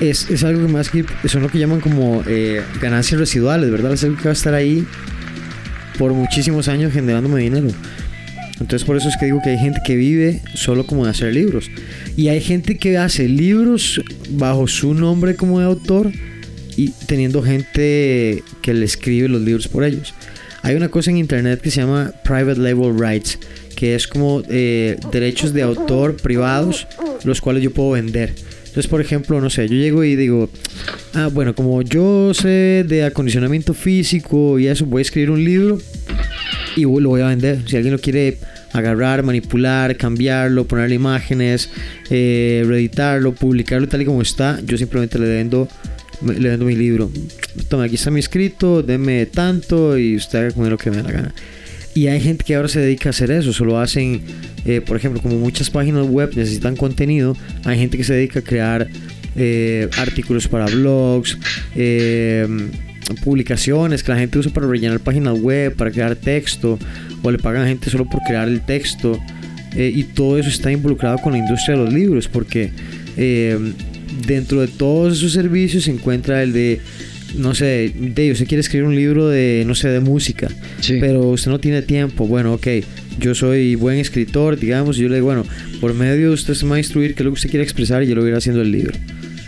es, es algo que más que son lo que llaman como eh, ganancias residuales, ¿verdad? Es algo que va a estar ahí por muchísimos años generándome dinero. Entonces por eso es que digo que hay gente que vive solo como de hacer libros. Y hay gente que hace libros bajo su nombre como de autor y teniendo gente que le escribe los libros por ellos. Hay una cosa en internet que se llama Private Label Rights, que es como eh, derechos de autor privados, los cuales yo puedo vender. Entonces, por ejemplo, no sé, yo llego y digo, ah, bueno, como yo sé de acondicionamiento físico y eso, voy a escribir un libro y lo voy a vender. Si alguien lo quiere agarrar, manipular, cambiarlo, ponerle imágenes, eh, reeditarlo, publicarlo tal y como está, yo simplemente le vendo, le vendo mi libro. Toma, aquí está mi escrito, deme tanto y usted haga con lo que me dé la gana. Y hay gente que ahora se dedica a hacer eso, solo hacen, eh, por ejemplo, como muchas páginas web necesitan contenido, hay gente que se dedica a crear eh, artículos para blogs, publicaciones que la gente usa para rellenar páginas web, para crear texto, o le pagan a gente solo por crear el texto. Eh, y todo eso está involucrado con la industria de los libros, porque eh, dentro de todos esos servicios se encuentra el de no sé, de usted quiere escribir un libro de, no sé, de música, pero usted no tiene tiempo. Bueno, ok, yo soy buen escritor, digamos, y yo le digo, bueno, por medio de usted se me va a instruir qué es lo que usted quiere expresar y yo lo voy a ir haciendo el libro.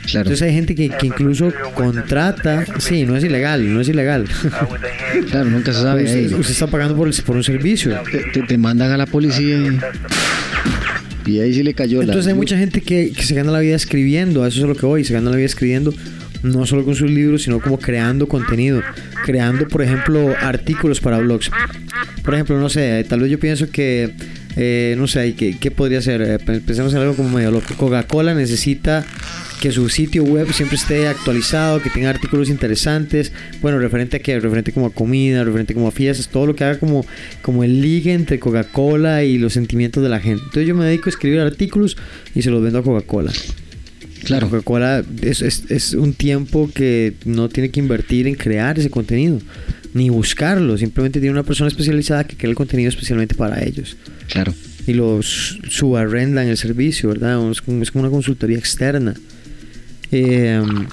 Claro. Entonces hay gente que, que, incluso contrata, sí, no es ilegal, no es ilegal. Claro, nunca se sabe. Usted, usted está pagando por, por un servicio. Te, te, mandan a la policía y, y ahí sí le cayó Entonces hay mucha gente que, que, se gana la vida escribiendo, a eso es lo que voy, se gana la vida escribiendo no solo con sus libros, sino como creando contenido, creando, por ejemplo, artículos para blogs. Por ejemplo, no sé, tal vez yo pienso que, eh, no sé, ¿qué, ¿qué, podría ser? Eh, pensemos en algo como medio loco. Coca-Cola necesita que su sitio web siempre esté actualizado, que tenga artículos interesantes, bueno, referente a qué, referente como a comida, referente como a fiestas, todo lo que haga como, como el ligue entre Coca-Cola y los sentimientos de la gente. Entonces yo me dedico a escribir artículos y se los vendo a Coca-Cola. Claro. Coca-Cola es, es, un tiempo que no tiene que invertir en crear ese contenido, ni buscarlo. Simplemente tiene una persona especializada que crea el contenido especialmente para ellos. Claro. Y los subarrendan el servicio, ¿verdad? Es como, una consultoría externa. Em,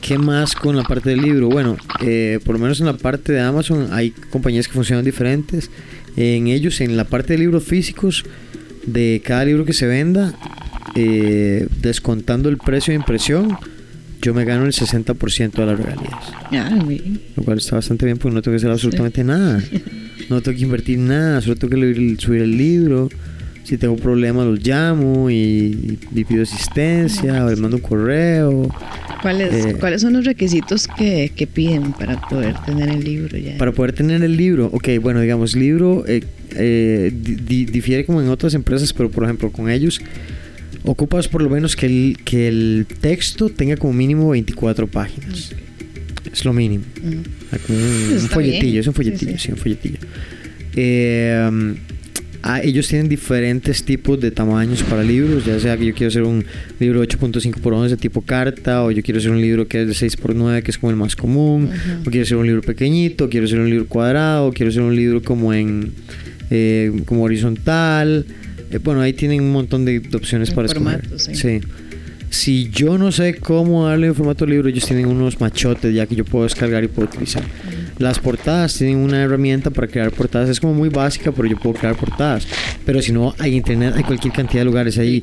¿Qué más con la parte del libro? Bueno, eh, por lo menos en la parte de Amazon hay compañías que funcionan diferentes. En ellos, en la parte de libros físicos, de cada libro que se venda, eh, descontando el precio de impresión, yo me gano el 60% de las regalías. Lo cual está bastante bien porque no tengo que hacer absolutamente nada. No tengo que invertir nada, solo tengo que subir el libro. Si tengo problemas los llamo y, pido asistencia o les mando un correo. ¿Cuáles, eh, ¿cuáles son los requisitos que, que, piden para poder tener el libro ya? Para poder tener el libro, ok, bueno, digamos, libro eh, eh difiere como en otras empresas, pero por ejemplo con ellos ocupas por lo menos que el, que el texto tenga como mínimo 24 páginas. Es lo mínimo. un, folletillo, es un folletillo, sí, un folletillo. Eh, ah, ellos tienen diferentes tipos de tamaños para libros, ya sea que yo quiero hacer un libro 8.5 por 11 tipo carta, o yo quiero hacer un libro que es de 6 por 9 que es como el más común, o quiero hacer un libro pequeñito, quiero hacer un libro cuadrado, quiero hacer un libro como en eh, como horizontal. Eh, bueno, ahí tienen un montón de, opciones para escoger. Sí. Si yo no sé cómo darle en formato libro, ellos tienen unos machotes ya que yo puedo descargar y puedo utilizar. Las portadas tienen una herramienta para crear portadas. Es como muy básica, pero yo puedo crear portadas. Pero si no, hay internet, hay cualquier cantidad de lugares ahí.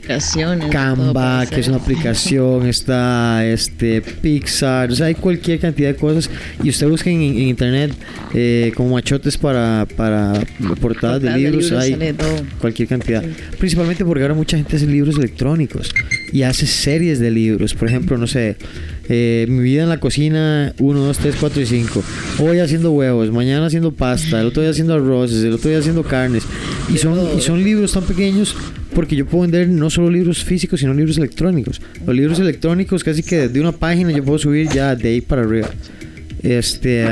Canva, que es una aplicación, está este Pixar, o sea, hay cualquier cantidad de cosas. Y usted busca en, internet eh, como machotes para, para portadas de libros, hay cualquier cantidad. Principalmente porque ahora mucha gente hace libros electrónicos y hace series de libros. Por ejemplo, no sé, eh, mi vida en la cocina 1, 2, 3, 4 y 5. Hoy haciendo huevos, mañana haciendo pasta, el otro día haciendo arroces, el otro día haciendo carnes. Y son, y son libros tan pequeños porque yo puedo vender no solo libros físicos, sino libros electrónicos. Los libros electrónicos casi que de una página yo puedo subir ya de ahí para arriba. Este...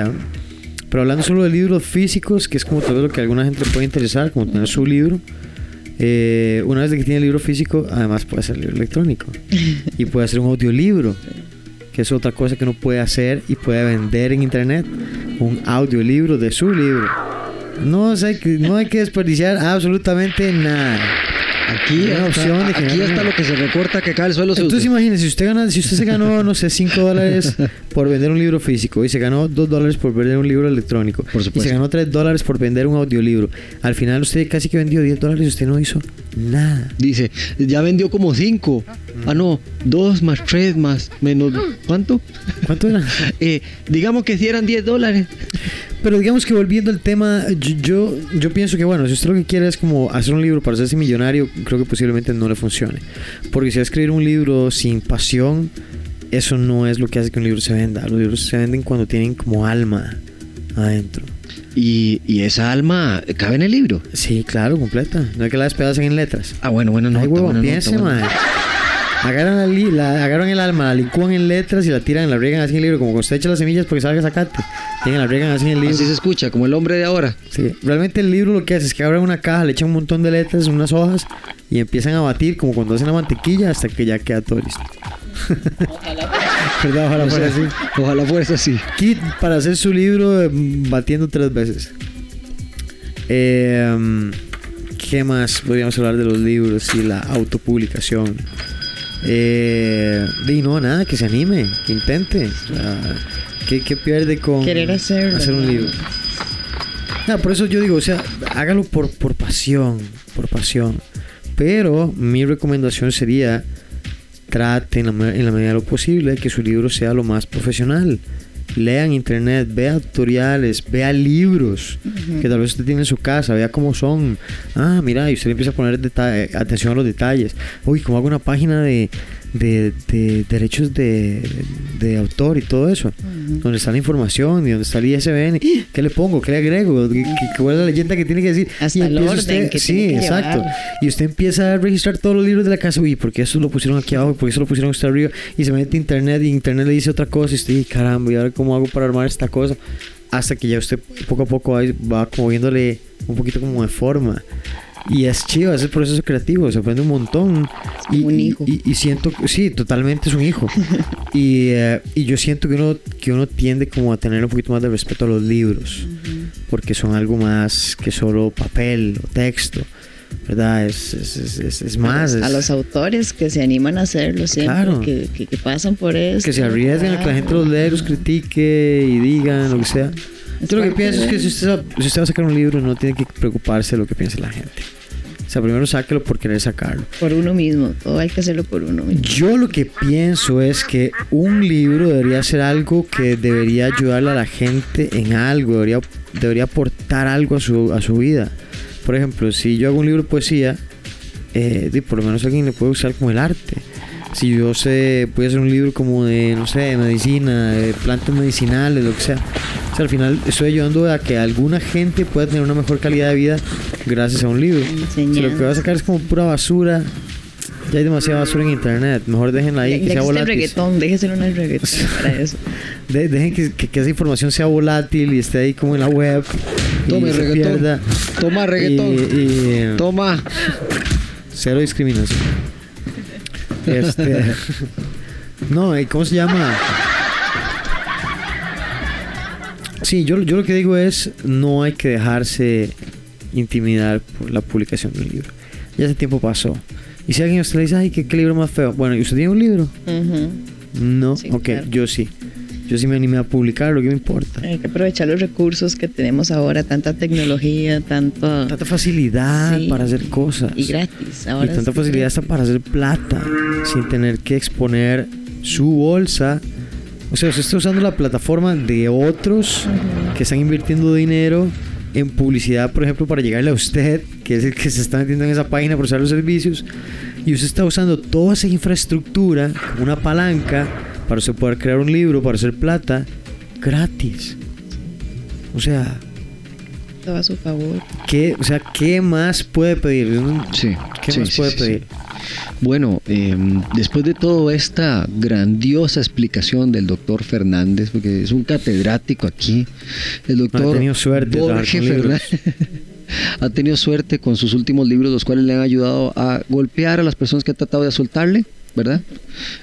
Pero hablando solo de libros físicos, que es como todo lo que a alguna gente puede interesar, como tener su libro, eh, una vez que tiene el libro físico, además puede ser libro electrónico y puede hacer un audiolibro, que es otra cosa que uno puede hacer y puede vender en internet, un audiolibro de su libro. No, no hay que desperdiciar absolutamente nada. Aquí, opción de aquí está lo que se recorta que cae el suelo. Entonces imagínese, si usted gana, si usted se ganó, no sé, 5 dólares por vender un libro físico y se ganó 2 dólares por vender un libro electrónico por y se ganó 3 dólares por vender un audiolibro, al final usted casi que vendió 10 dólares y usted no hizo nada. Dice, ya vendió como 5. Ah, no, 2 más 3 más menos... ¿Cuánto? ¿Cuánto era? eh, digamos que si eran 10 dólares. Pero digamos que volviendo al tema, yo, yo pienso que bueno, si usted lo que quiere es como hacer un libro para hacerse millonario, creo que posiblemente no le funcione. Porque si va a escribir un libro sin pasión, eso no es lo que hace que un libro se venda. Los libros se venden cuando tienen como alma adentro. ¿Y, y esa alma cabe en el libro? Sí, claro, completa. No hay que la despedacen en letras. Ah, bueno, bueno, no. Ay, huevo, piense, Agarran, la, agarran el alma, la licúan en letras y la tiran, la riegan así en el libro, como cuando usted echa las semillas porque salga sacate. Tienen la riegan así en el libro. Así se escucha, como el hombre de ahora. Sí, realmente el libro lo que hace es que abren una caja, le echan un montón de letras, unas hojas y empiezan a batir como cuando hacen la mantequilla hasta que ya queda todo listo. Ojalá. Ojalá fuera así. Ojalá fuera así. Kit para hacer su libro eh, batiendo tres veces. Eh, ¿Qué más podríamos hablar de los libros y la autopublicación? Eh, y no, nada, que se anime, que intente. ¿qué, pierde con Querer hacer un libro? por eso yo digo, o sea, hágalo por, por pasión, por pasión. Pero mi recomendación sería, trate en la, medida de lo posible que su libro sea lo más profesional. Lean internet, vea tutoriales, vea libros que tal vez usted tiene en su casa, vea cómo son. Ah, mira, y usted empieza a poner atención a los detalles. Uy, ¿cómo hago una página de, de, de derechos de, de, autor y todo eso, donde está la información y donde está el ISBN, ¿qué le pongo? ¿Qué le agrego? ¿Qué, cuál es la leyenda que tiene que decir? Hasta el orden que Sí, exacto. Y usted empieza a registrar todos los libros de la casa, uy, ¿por qué eso lo pusieron aquí abajo? ¿Por qué eso lo pusieron usted arriba? Y se mete a internet y internet le dice otra cosa y usted, caramba, ¿y ahora cómo hago para armar esta cosa? Hasta que ya usted poco a poco va, va como viéndole un poquito como de forma. Y es chido, ese proceso creativo, se aprende un montón. Y, un hijo. Y, siento, sí, totalmente es un hijo. y, eh, y, yo siento que uno, que uno tiende como a tener un poquito más de respeto a los libros, porque son algo más que solo papel o texto. ¿Verdad? Es, es, es, más. A los autores que se animan a hacerlo siempre, que, que, pasan por eso. Que se arriesguen a que la gente los lea, los critique y digan lo que sea. Yo lo que pienso es que si usted, si usted va a sacar un libro, no tiene que preocuparse de lo que piense la gente. O sea, primero sáquelo por querer sacarlo. Por uno mismo, todo hay que hacerlo por uno mismo. Yo lo que pienso es que un libro debería ser algo que debería ayudarle a la gente en algo, debería, debería aportar algo a su, a su vida. Por ejemplo, si yo hago un libro de poesía, eh, por lo menos alguien le puede usar como el arte si yo sé, voy a hacer un libro como de, no sé, de medicina, de plantas medicinales, lo que sea. O sea, al final estoy ayudando a que alguna gente pueda tener una mejor calidad de vida gracias a un libro. Si lo que voy a sacar es como pura basura, ya hay demasiada basura en internet. Mejor déjenla ahí, que sea volátil. reggaetón, déjense una reggaetón para eso. dejen que, esa información sea volátil y esté ahí como en la web. Tome reggaetón. Toma reggaetón. Toma. Cero discriminación. Este. no, ¿cómo se llama? Sí, yo, yo lo que digo es, no hay que dejarse intimidar por la publicación de un libro. Ya ese tiempo pasó. Y si alguien usted le dice, ay, ¿qué, libro más feo? Bueno, ¿y usted tiene un libro? No, ok, yo sí yo sí me animé a publicar, lo que me importa. Hay que aprovechar los recursos que tenemos ahora, tanta tecnología, tanto... Tanta facilidad para hacer cosas. Y gratis. Ahora y tanta facilidad hasta para hacer plata, sin tener que exponer su bolsa. O sea, usted está usando la plataforma de otros que están invirtiendo dinero en publicidad, por ejemplo, para llegarle a usted, que es el que se está metiendo en esa página por usar los servicios, y usted está usando toda esa infraestructura como una palanca para usted poder crear un libro, para hacer plata, gratis. O sea... Todo a su favor. ¿qué, o sea, ¿qué más puede pedir? Sí. ¿Qué más puede pedir? Bueno, em, después de toda esta grandiosa explicación del doctor Fernández, porque es un catedrático aquí, el doctor ha tenido suerte Borges Fernández ha tenido suerte con sus últimos libros, los cuales le han ayudado a golpear a las personas que ha tratado de asoltarle ¿verdad?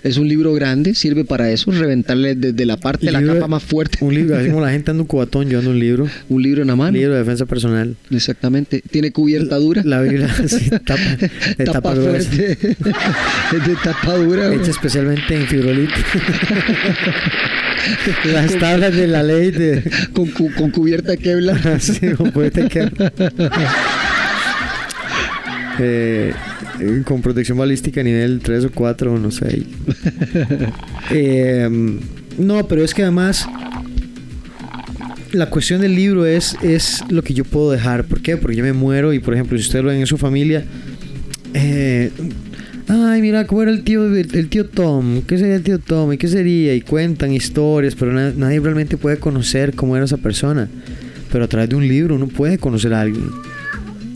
Es un libro grande, sirve para eso, reventarle desde la parte de la capa más fuerte. Un libro, así como la gente anda un cubatón llevando un libro. Un libro en la mano. Un libro de defensa personal. Exactamente. Tiene cubierta dura. La Biblia, sí, tapa, de tapa, fuerte. es de tapa dura. Hecha especialmente en fibrolito. Las tablas de la ley de... con, con cubierta de Kevlar. sí, con cubierta de Kevlar. Eh, con protección balística nivel 3 o 4, no sé. Eh, no, pero es que además la cuestión del libro es, es lo que yo puedo dejar. ¿Por qué? Porque yo me muero y, por ejemplo, si ustedes lo ven en su familia, eh, ay, mira, ¿cómo era el tío, el, tío Tom? ¿Qué sería el tío Tom? ¿Y qué sería? Y cuentan historias, pero nadie realmente puede conocer cómo era esa persona. Pero a través de un libro uno puede conocer a alguien.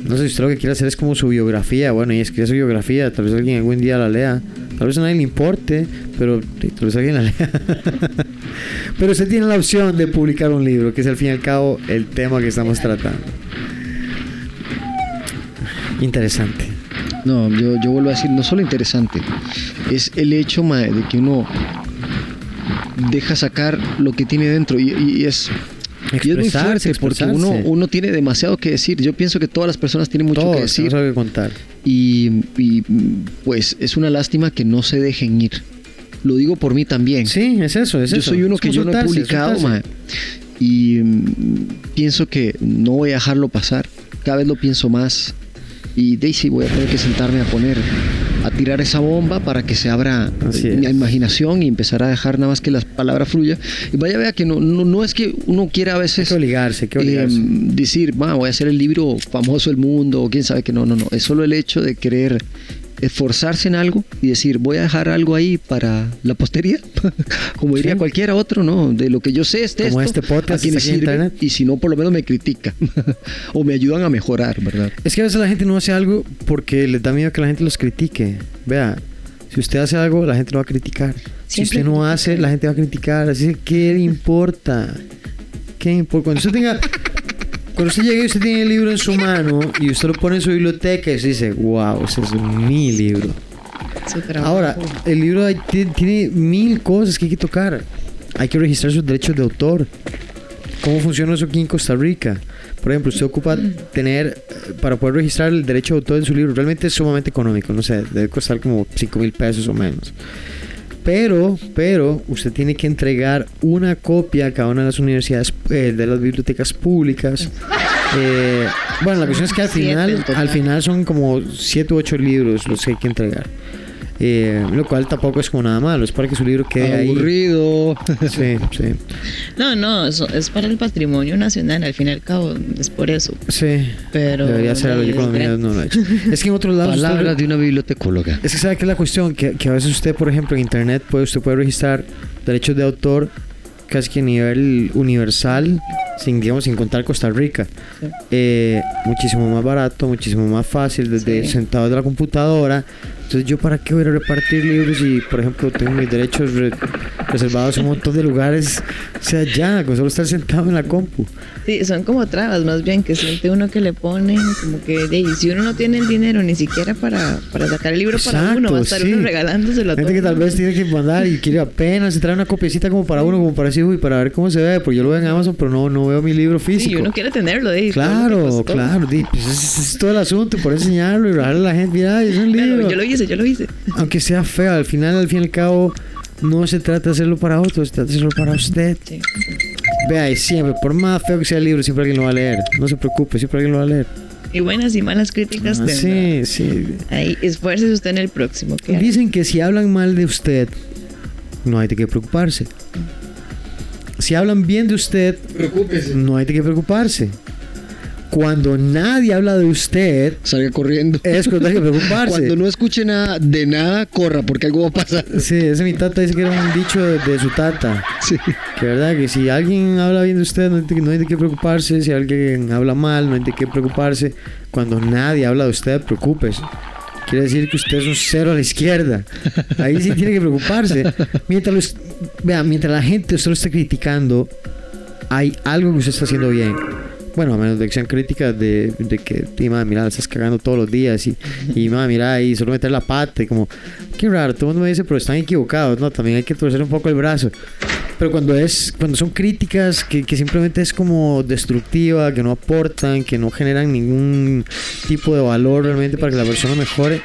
No sé si usted lo que quiere hacer es como su biografía. Bueno, y escribe su biografía. Tal vez alguien algún día la lea. Tal vez a nadie le importe, pero tal vez alguien la lea. pero usted tiene la opción de publicar un libro, que es al fin y al cabo el tema que estamos tratando. Interesante. No, yo, yo vuelvo a decir, no solo interesante, es el hecho de que uno deja sacar lo que tiene dentro y, es y es muy fuerte porque uno, uno tiene demasiado que decir. Yo pienso que todas las personas tienen mucho que decir. que contar. Y, pues es una lástima que no se dejen ir. Lo digo por mí también. Sí, es eso, es yo soy uno que yo no he publicado, y mm, pienso que no voy a dejarlo pasar. Cada vez lo pienso más. Y Daisy voy a tener que sentarme a poner a tirar esa bomba para que se abra mi imaginación y empezar a dejar nada más que las palabras fluyan. Y vaya, vea que no, no, es que uno quiera a veces... que obligarse, que obligarse. Em, decir, voy a hacer el libro famoso del mundo, o quién sabe que no, no, no. Es solo el hecho de querer esforzarse en algo y decir, voy a dejar algo ahí para la posteridad, como diría cualquiera otro, ¿no? De lo que yo sé este como este podcast, a sirve, y si no, por lo menos me critica o me ayudan a mejorar, ¿verdad? Es que a veces la gente no hace algo porque les da miedo que la gente los critique. Vea, si usted hace algo, la gente lo va a criticar. si usted no hace, la gente va a criticar. Así que, ¿qué le importa? ¿Qué importa? Cuando usted tenga cuando usted llega y usted tiene el libro en su mano y usted lo pone en su biblioteca y usted dice, wow, ese es mi libro. Ahora, el libro tiene mil cosas que hay que tocar. Hay que registrar sus derechos de autor. ¿Cómo funciona eso aquí en Costa Rica? Por ejemplo, usted ocupa tener, para poder registrar el derecho de autor en su libro, realmente es sumamente económico, no sé, debe costar como 5 mil pesos o menos. Pero, pero, usted tiene que entregar una copia a cada una de las universidades, eh, de las bibliotecas públicas. Eh, bueno, la cuestión es que al final, al final son como 7 u 8 libros los que hay que entregar. Eh, lo cual tampoco es como nada malo, es para que su libro quede aburrido. Sí, sí. No, no, es para el patrimonio nacional, al fin y al cabo, es por eso. Sí. Pero debería ser algo, yo no lo he hecho. Es que en otros lados. Palabras de una bibliotecóloga. Es que sabe que es la cuestión, que, que, a veces usted, por ejemplo, en internet, puede, usted puede registrar derechos de autor casi que a nivel universal, sin, digamos, sin contar Costa Rica. Eh, muchísimo más barato, muchísimo más fácil, desde sentado de la computadora entonces, ¿yo para qué voy a repartir libros y, por ejemplo, tengo mis derechos reservados en un montón de lugares? O sea, ya, con solo estar sentado en la compu. Sí, son como trabas, más bien, que siente uno que le ponen, como que, y si uno no tiene el dinero ni siquiera para, para sacar el libro para uno, va a estar uno regalándoselo a Gente que tal vez tiene que mandar y quiere apenas trae una copiecita como para uno, como para sí, y para ver cómo se ve, porque yo lo veo en Amazon, pero no, no veo mi libro físico. Sí, uno quiere tenerlo, de Claro, claro, pues ese es, todo el asunto, por enseñarlo y regalarle a la gente, mira, es un libro. yo lo hice yo lo hice. Aunque sea feo, al final, al fin y al cabo, no se trata de hacerlo para otros, se trata de hacerlo para usted. Vea, y siempre, por más feo que sea el libro, siempre alguien lo va a leer. No se preocupe, siempre alguien lo va a leer. Y buenas y malas críticas ah, Sí, sí. Ahí, esfuerce usted en el próximo. Dicen que si hablan mal de usted, no hay de qué preocuparse. Si hablan bien de usted, no hay de qué preocuparse cuando nadie habla de usted, salga corriendo. Es cuando hay que preocuparse. Cuando no escuche nada de nada, corra, porque algo va a pasar. Sí, ese mi tata dice que era un dicho de, su tata. Sí. Que verdad que si alguien habla bien de usted, no hay, no hay de qué preocuparse. Si alguien habla mal, no hay de qué preocuparse. Cuando nadie habla de usted, preocúpese. Quiere decir que usted es un cero a la izquierda. Ahí sí tiene que preocuparse. Mientras, vea, mientras la gente usted lo está criticando, hay algo que usted está haciendo bien bueno, a menos de que sean críticas de, de que, mira, estás cagando todos los días y, y mira, ahí solo meter la pata, y como, qué raro, todo el mundo me dice, pero están equivocados, ¿no? También hay que torcer un poco el brazo. Pero cuando es cuando son críticas que, que simplemente es como destructiva, que no aportan, que no generan ningún tipo de valor realmente para que la persona mejore,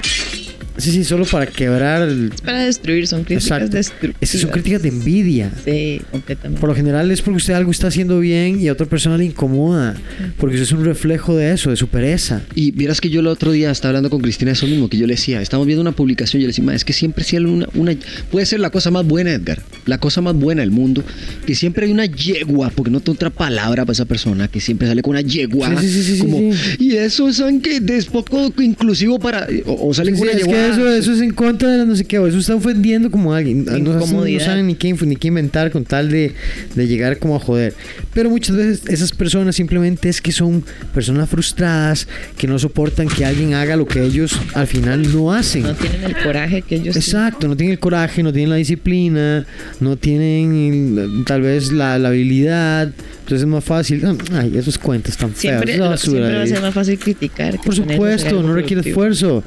Sí, sí, solo para quebrar. Para destruir, son críticas destructivas. son críticas de envidia. Sí, completamente. Por lo general es porque usted algo está haciendo bien y a otra persona le incomoda. Porque eso es un reflejo de eso, de su pereza. Y vieras que yo el otro día estaba hablando con Cristina eso mismo, que yo le decía, estamos viendo una publicación, yo le decía, es que siempre sí una, una, puede ser la cosa más buena, Edgar, la cosa más buena del mundo, que siempre hay una yegua, porque no tengo otra palabra para esa persona, que siempre sale con una yegua. Sí, sí, sí, como, y eso, ¿saben que Es poco inclusivo para, o, salen con una yegua eso, eso es en contra de la no sé qué, eso está ofendiendo como a alguien. No, no, saben ni qué, ni qué inventar con tal de, de llegar como a joder. Pero muchas veces esas personas simplemente es que son personas frustradas, que no soportan que alguien haga lo que ellos al final no hacen. No tienen el coraje que ellos Exacto, no tienen el coraje, no tienen la disciplina, no tienen tal vez la, la habilidad. Entonces es más fácil. Ay, esos cuentos tan feos. Siempre, siempre va a ser más fácil criticar. Por supuesto, no requiere esfuerzo.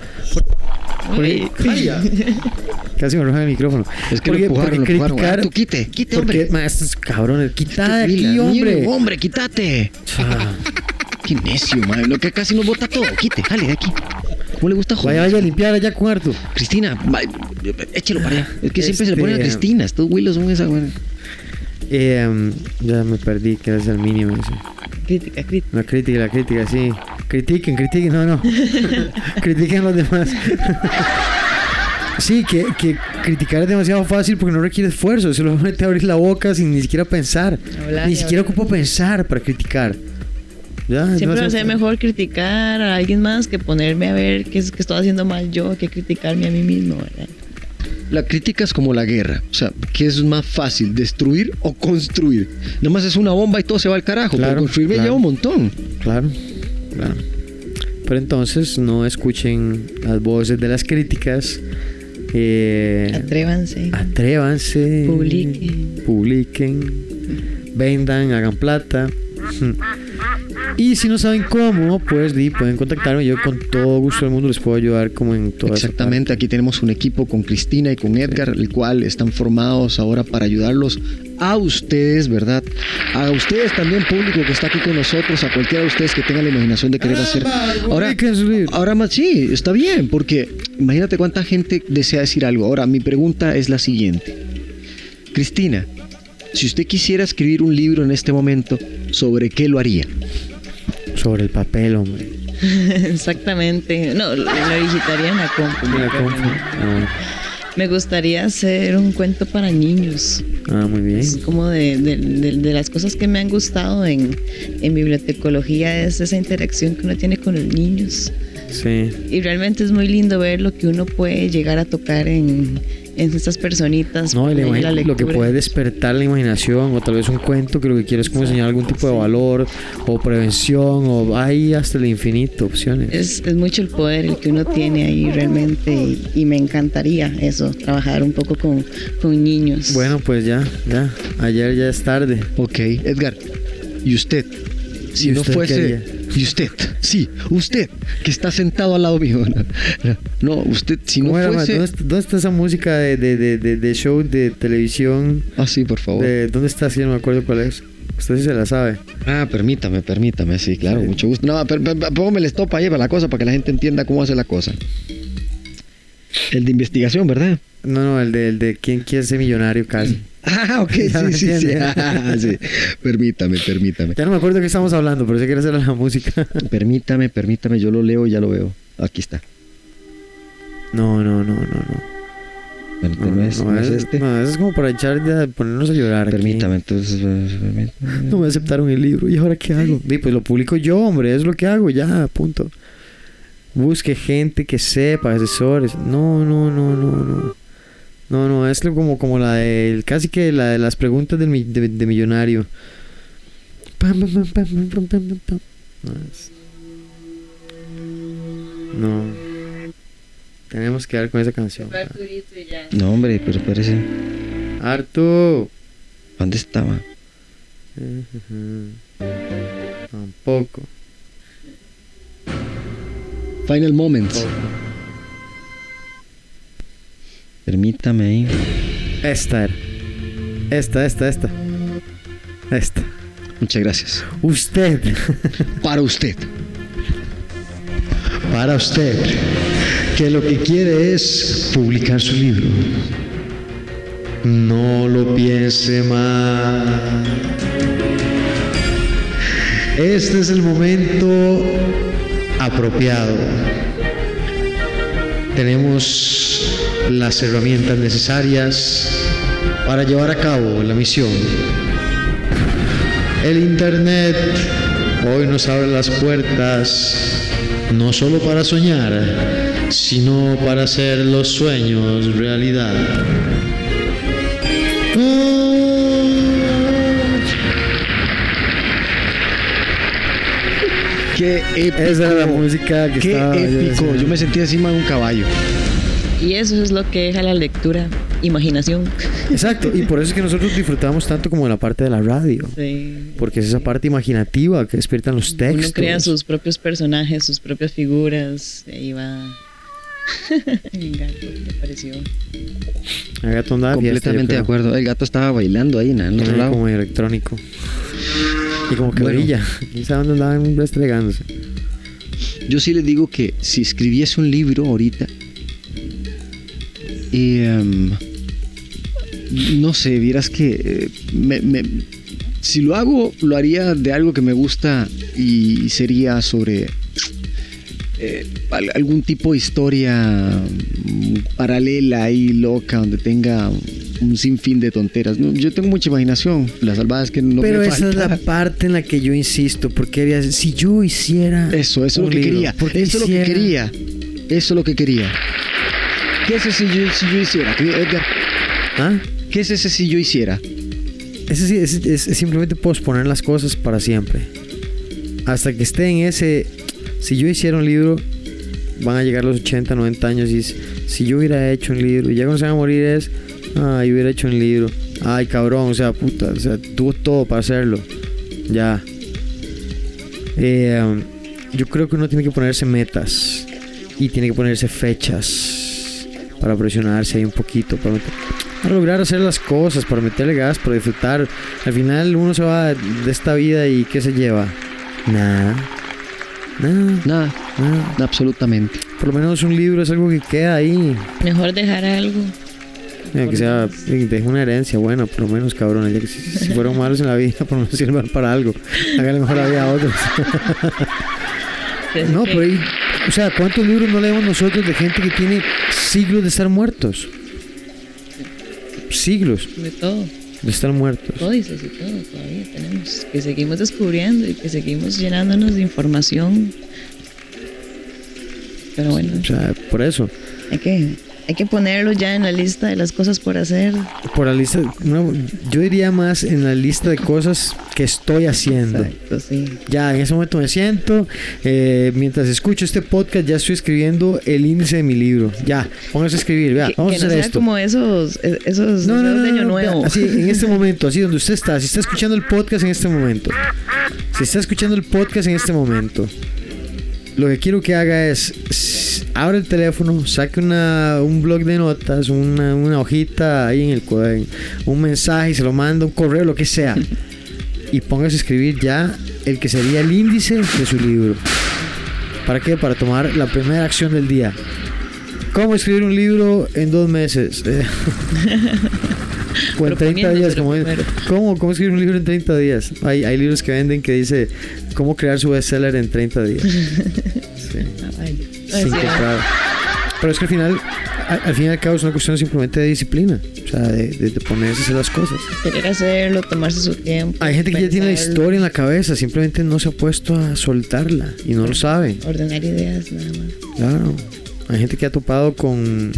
Casi me arroja el micrófono. Es que porque, lo empujaron, porque criticar, tú quite, quite, porque, hombre. estos cabrones, quita aquí, hombre. hombre, quítate. Ah. Qué necio, madre. Lo que casi nos bota todo. Quite, jale de aquí. ¿Cómo le gusta jugar? Vaya, vaya a limpiar allá con Artu. Cristina, échelo para allá. Es que siempre se le ponen a este, Cristina. Estos Willows son esa, güey. Eh, ya me perdí, que es el mínimo ese. Crítica, crítica. La crítica, la crítica, sí. Critiquen, critiquen, no, no. critiquen a los demás. sí, que, que, criticar es demasiado fácil porque no requiere esfuerzo. Solamente abrir la boca sin ni siquiera pensar. ni siquiera ocupo pensar para criticar. Siempre va a ser mejor criticar a alguien más que ponerme a ver qué, es, que estoy haciendo mal yo, que criticarme a mí mismo, ¿verdad? La crítica es como la guerra, o sea, ¿qué es más fácil, destruir o construir? Nomás es una bomba y todo se va al carajo, claro, pero construir me lleva un montón. Claro, claro. Pero entonces no escuchen las voces de las críticas. Eh, atrévanse. Atrévanse. Publiquen. Publiquen. Vendan, hagan plata. Y si no saben cómo, pues pueden contactarme. Yo con todo gusto del mundo les puedo ayudar como en todo Exactamente, aquí tenemos un equipo con Cristina y con Edgar, el cual están formados ahora para ayudarlos a ustedes, ¿verdad? A ustedes también, público que está aquí con nosotros, a cualquiera de ustedes que tenga la imaginación de querer ah, hacer. Ahora, ahora más, sí, está bien, porque imagínate cuánta gente desea decir algo. Ahora, mi pregunta es la siguiente. Cristina, si usted quisiera escribir un libro en este momento, ¿sobre qué lo haría? Sobre el papel, hombre. Exactamente. No, lo digitaría en la compu. Ah. Me gustaría hacer un cuento para niños. Ah, muy bien. Es como de, de, las cosas que me han gustado en, en bibliotecología es esa interacción que uno tiene con los niños. Sí. Y realmente es muy lindo ver lo que uno puede llegar a tocar en, en estas personitas. No, lo que puede despertar la imaginación o tal vez un cuento que lo que quiere es como enseñar algún tipo de valor o prevención o hay hasta el infinito opciones. Es, es mucho el poder el que uno tiene ahí realmente y, me encantaría eso, trabajar un poco con, con niños. Bueno, pues ya, ya, ayer ya es tarde. Ok, Edgar, ¿y usted? Si no fuese... Y usted, sí, usted, que está sentado al lado mío. No, usted, si no fuese... ¿Dónde, está, esa música de, de, de, de, show de televisión? Ah, sí, por favor. ¿Dónde está? Sí, no me acuerdo cuál es. Usted sí se la sabe. Ah, permítame, permítame, sí, claro, mucho gusto. No, póngame el stop ahí para la cosa, para que la gente entienda cómo hace la cosa. El de investigación, ¿verdad? No, no, el de, el de quién quiere ser millonario casi. Ah, ok, sí, sí, sí. Ah, sí. Permítame, permítame. Ya no me acuerdo de qué estamos hablando, pero sé que hacer la música. permítame, permítame, yo lo leo y ya lo veo. Aquí está. No, no, no, no, no. No, es, no, es, este. No, eso es como para echar ya, ponernos a llorar. Permítame, entonces. Permítame. No me aceptaron el libro. ¿Y ahora qué hago? pues lo publico yo, hombre. Es lo que hago, ya, punto. Busque gente que sepa, asesores. No, no, no, no, no. No, no, es como, como la de. Casi que la de las preguntas del, de, de millonario. No. Tenemos que dar con esa canción. No, hombre, pero parece. Artu. ¿Dónde estaba? Tampoco. Final Moments. Permítame ahí. Esta era. Esta, esta, esta. Esta. Muchas gracias. Usted. Para usted. Para usted. Que lo que quiere es publicar su libro. No lo piense más. Este es el momento apropiado. Tenemos las herramientas necesarias para llevar a cabo la misión. El Internet hoy nos abre las puertas no solo para soñar, sino para hacer los sueños realidad. Qué épico. Esa era la música que Qué épico. Yo me sentí encima de un caballo. Y eso es lo que deja la lectura, imaginación. Exacto, y por eso es que nosotros disfrutamos tanto como de la parte de la radio. Sí. Porque es esa parte imaginativa que despiertan los textos. Uno crea sus propios personajes, sus propias figuras, y va el gato me pareció. El gato andaba Completamente de acuerdo. El gato estaba bailando ahí en el otro lado. Como electrónico. Y como que brilla. ¿Quién sabe dónde andaban restregándose? Yo sí les digo que si escribiese un libro ahorita, y, em, no sé, vieras que eh, si lo hago, lo haría de algo que me gusta y sería sobre eh, algún tipo de historia mm, paralela y loca donde tenga un sinfín de tonteras. yo tengo mucha imaginación, la salvada es que no Pero me esa es la parte en la que yo insisto, porque si yo hiciera Eso, eso es lo que quería. Eso es lo que quería. Eso es lo que quería. ¿Qué es ese si yo, si yo hiciera? ¿Ah? ¿Qué es ese si yo hiciera? Ese es, es, simplemente posponer las cosas para siempre. Hasta que esté en ese. Si yo hiciera un libro, van a llegar los 80, 90 años y si yo hubiera hecho un libro, y ya cuando se van a morir es. Ay, hubiera hecho un libro. Ay, cabrón, o sea, puta, o sea, tuvo todo para hacerlo. Ya. Eh, um, yo creo que uno tiene que ponerse metas y tiene que ponerse fechas para presionarse ahí un poquito, para, para lograr hacer las cosas, para meterle gas, para disfrutar. Al final uno se va de esta vida y ¿qué se lleva? Nada. Nada. Nada. Nada. Absolutamente. Por lo menos un libro es algo que queda ahí. Mejor dejar algo que sea, deje una herencia buena, por lo menos, cabrón. Ya que si, fueron malos en la vida, por lo menos sirvan para algo. Háganle mejor la vida a otros. no, pero ahí, o sea, ¿cuántos libros no leemos nosotros de gente que tiene siglos de estar muertos? Siglos. De todo. De estar muertos. Códices y todo, todavía tenemos. Que seguimos descubriendo y que seguimos llenándonos de información. Pero bueno. O sea, por eso. Hay que hay que ponerlo ya en la lista de las cosas por hacer. Por la lista, no, yo diría más en la lista de cosas que estoy haciendo. Exacto, sí. Ya, en ese momento me siento, eh, mientras escucho este podcast ya estoy escribiendo el índice de mi libro. Ya, póngase a escribir, vea, vamos a hacer no esto. como esos, e, esos no, no, de año nuevo. Así, en este momento, así donde usted está, si está escuchando el podcast en este momento, si está escuchando el podcast en este momento, lo que quiero que haga es abre el teléfono, saque una, un blog de notas, una, una hojita ahí en el cuaderno, un mensaje, se lo manda, un correo, lo que sea. y póngase a escribir ya el que sería el índice de su libro. ¿Para qué? Para tomar la primera acción del día. ¿Cómo escribir un libro en dos meses? o en 30 días. Como ¿Cómo, ¿Cómo escribir un libro en 30 días? Hay, hay libros que venden que dice cómo crear su bestseller en 30 días. Sí. Sin Pero es que al final, al, fin y al cabo es una cuestión simplemente de disciplina. O sea, de, de, ponerse a hacer las cosas. Querer hacerlo, tomarse su tiempo. Hay gente que ya tiene la historia en la cabeza, simplemente no se ha puesto a soltarla y no lo sabe. Ordenar ideas nada más. Claro. Hay gente que ha topado con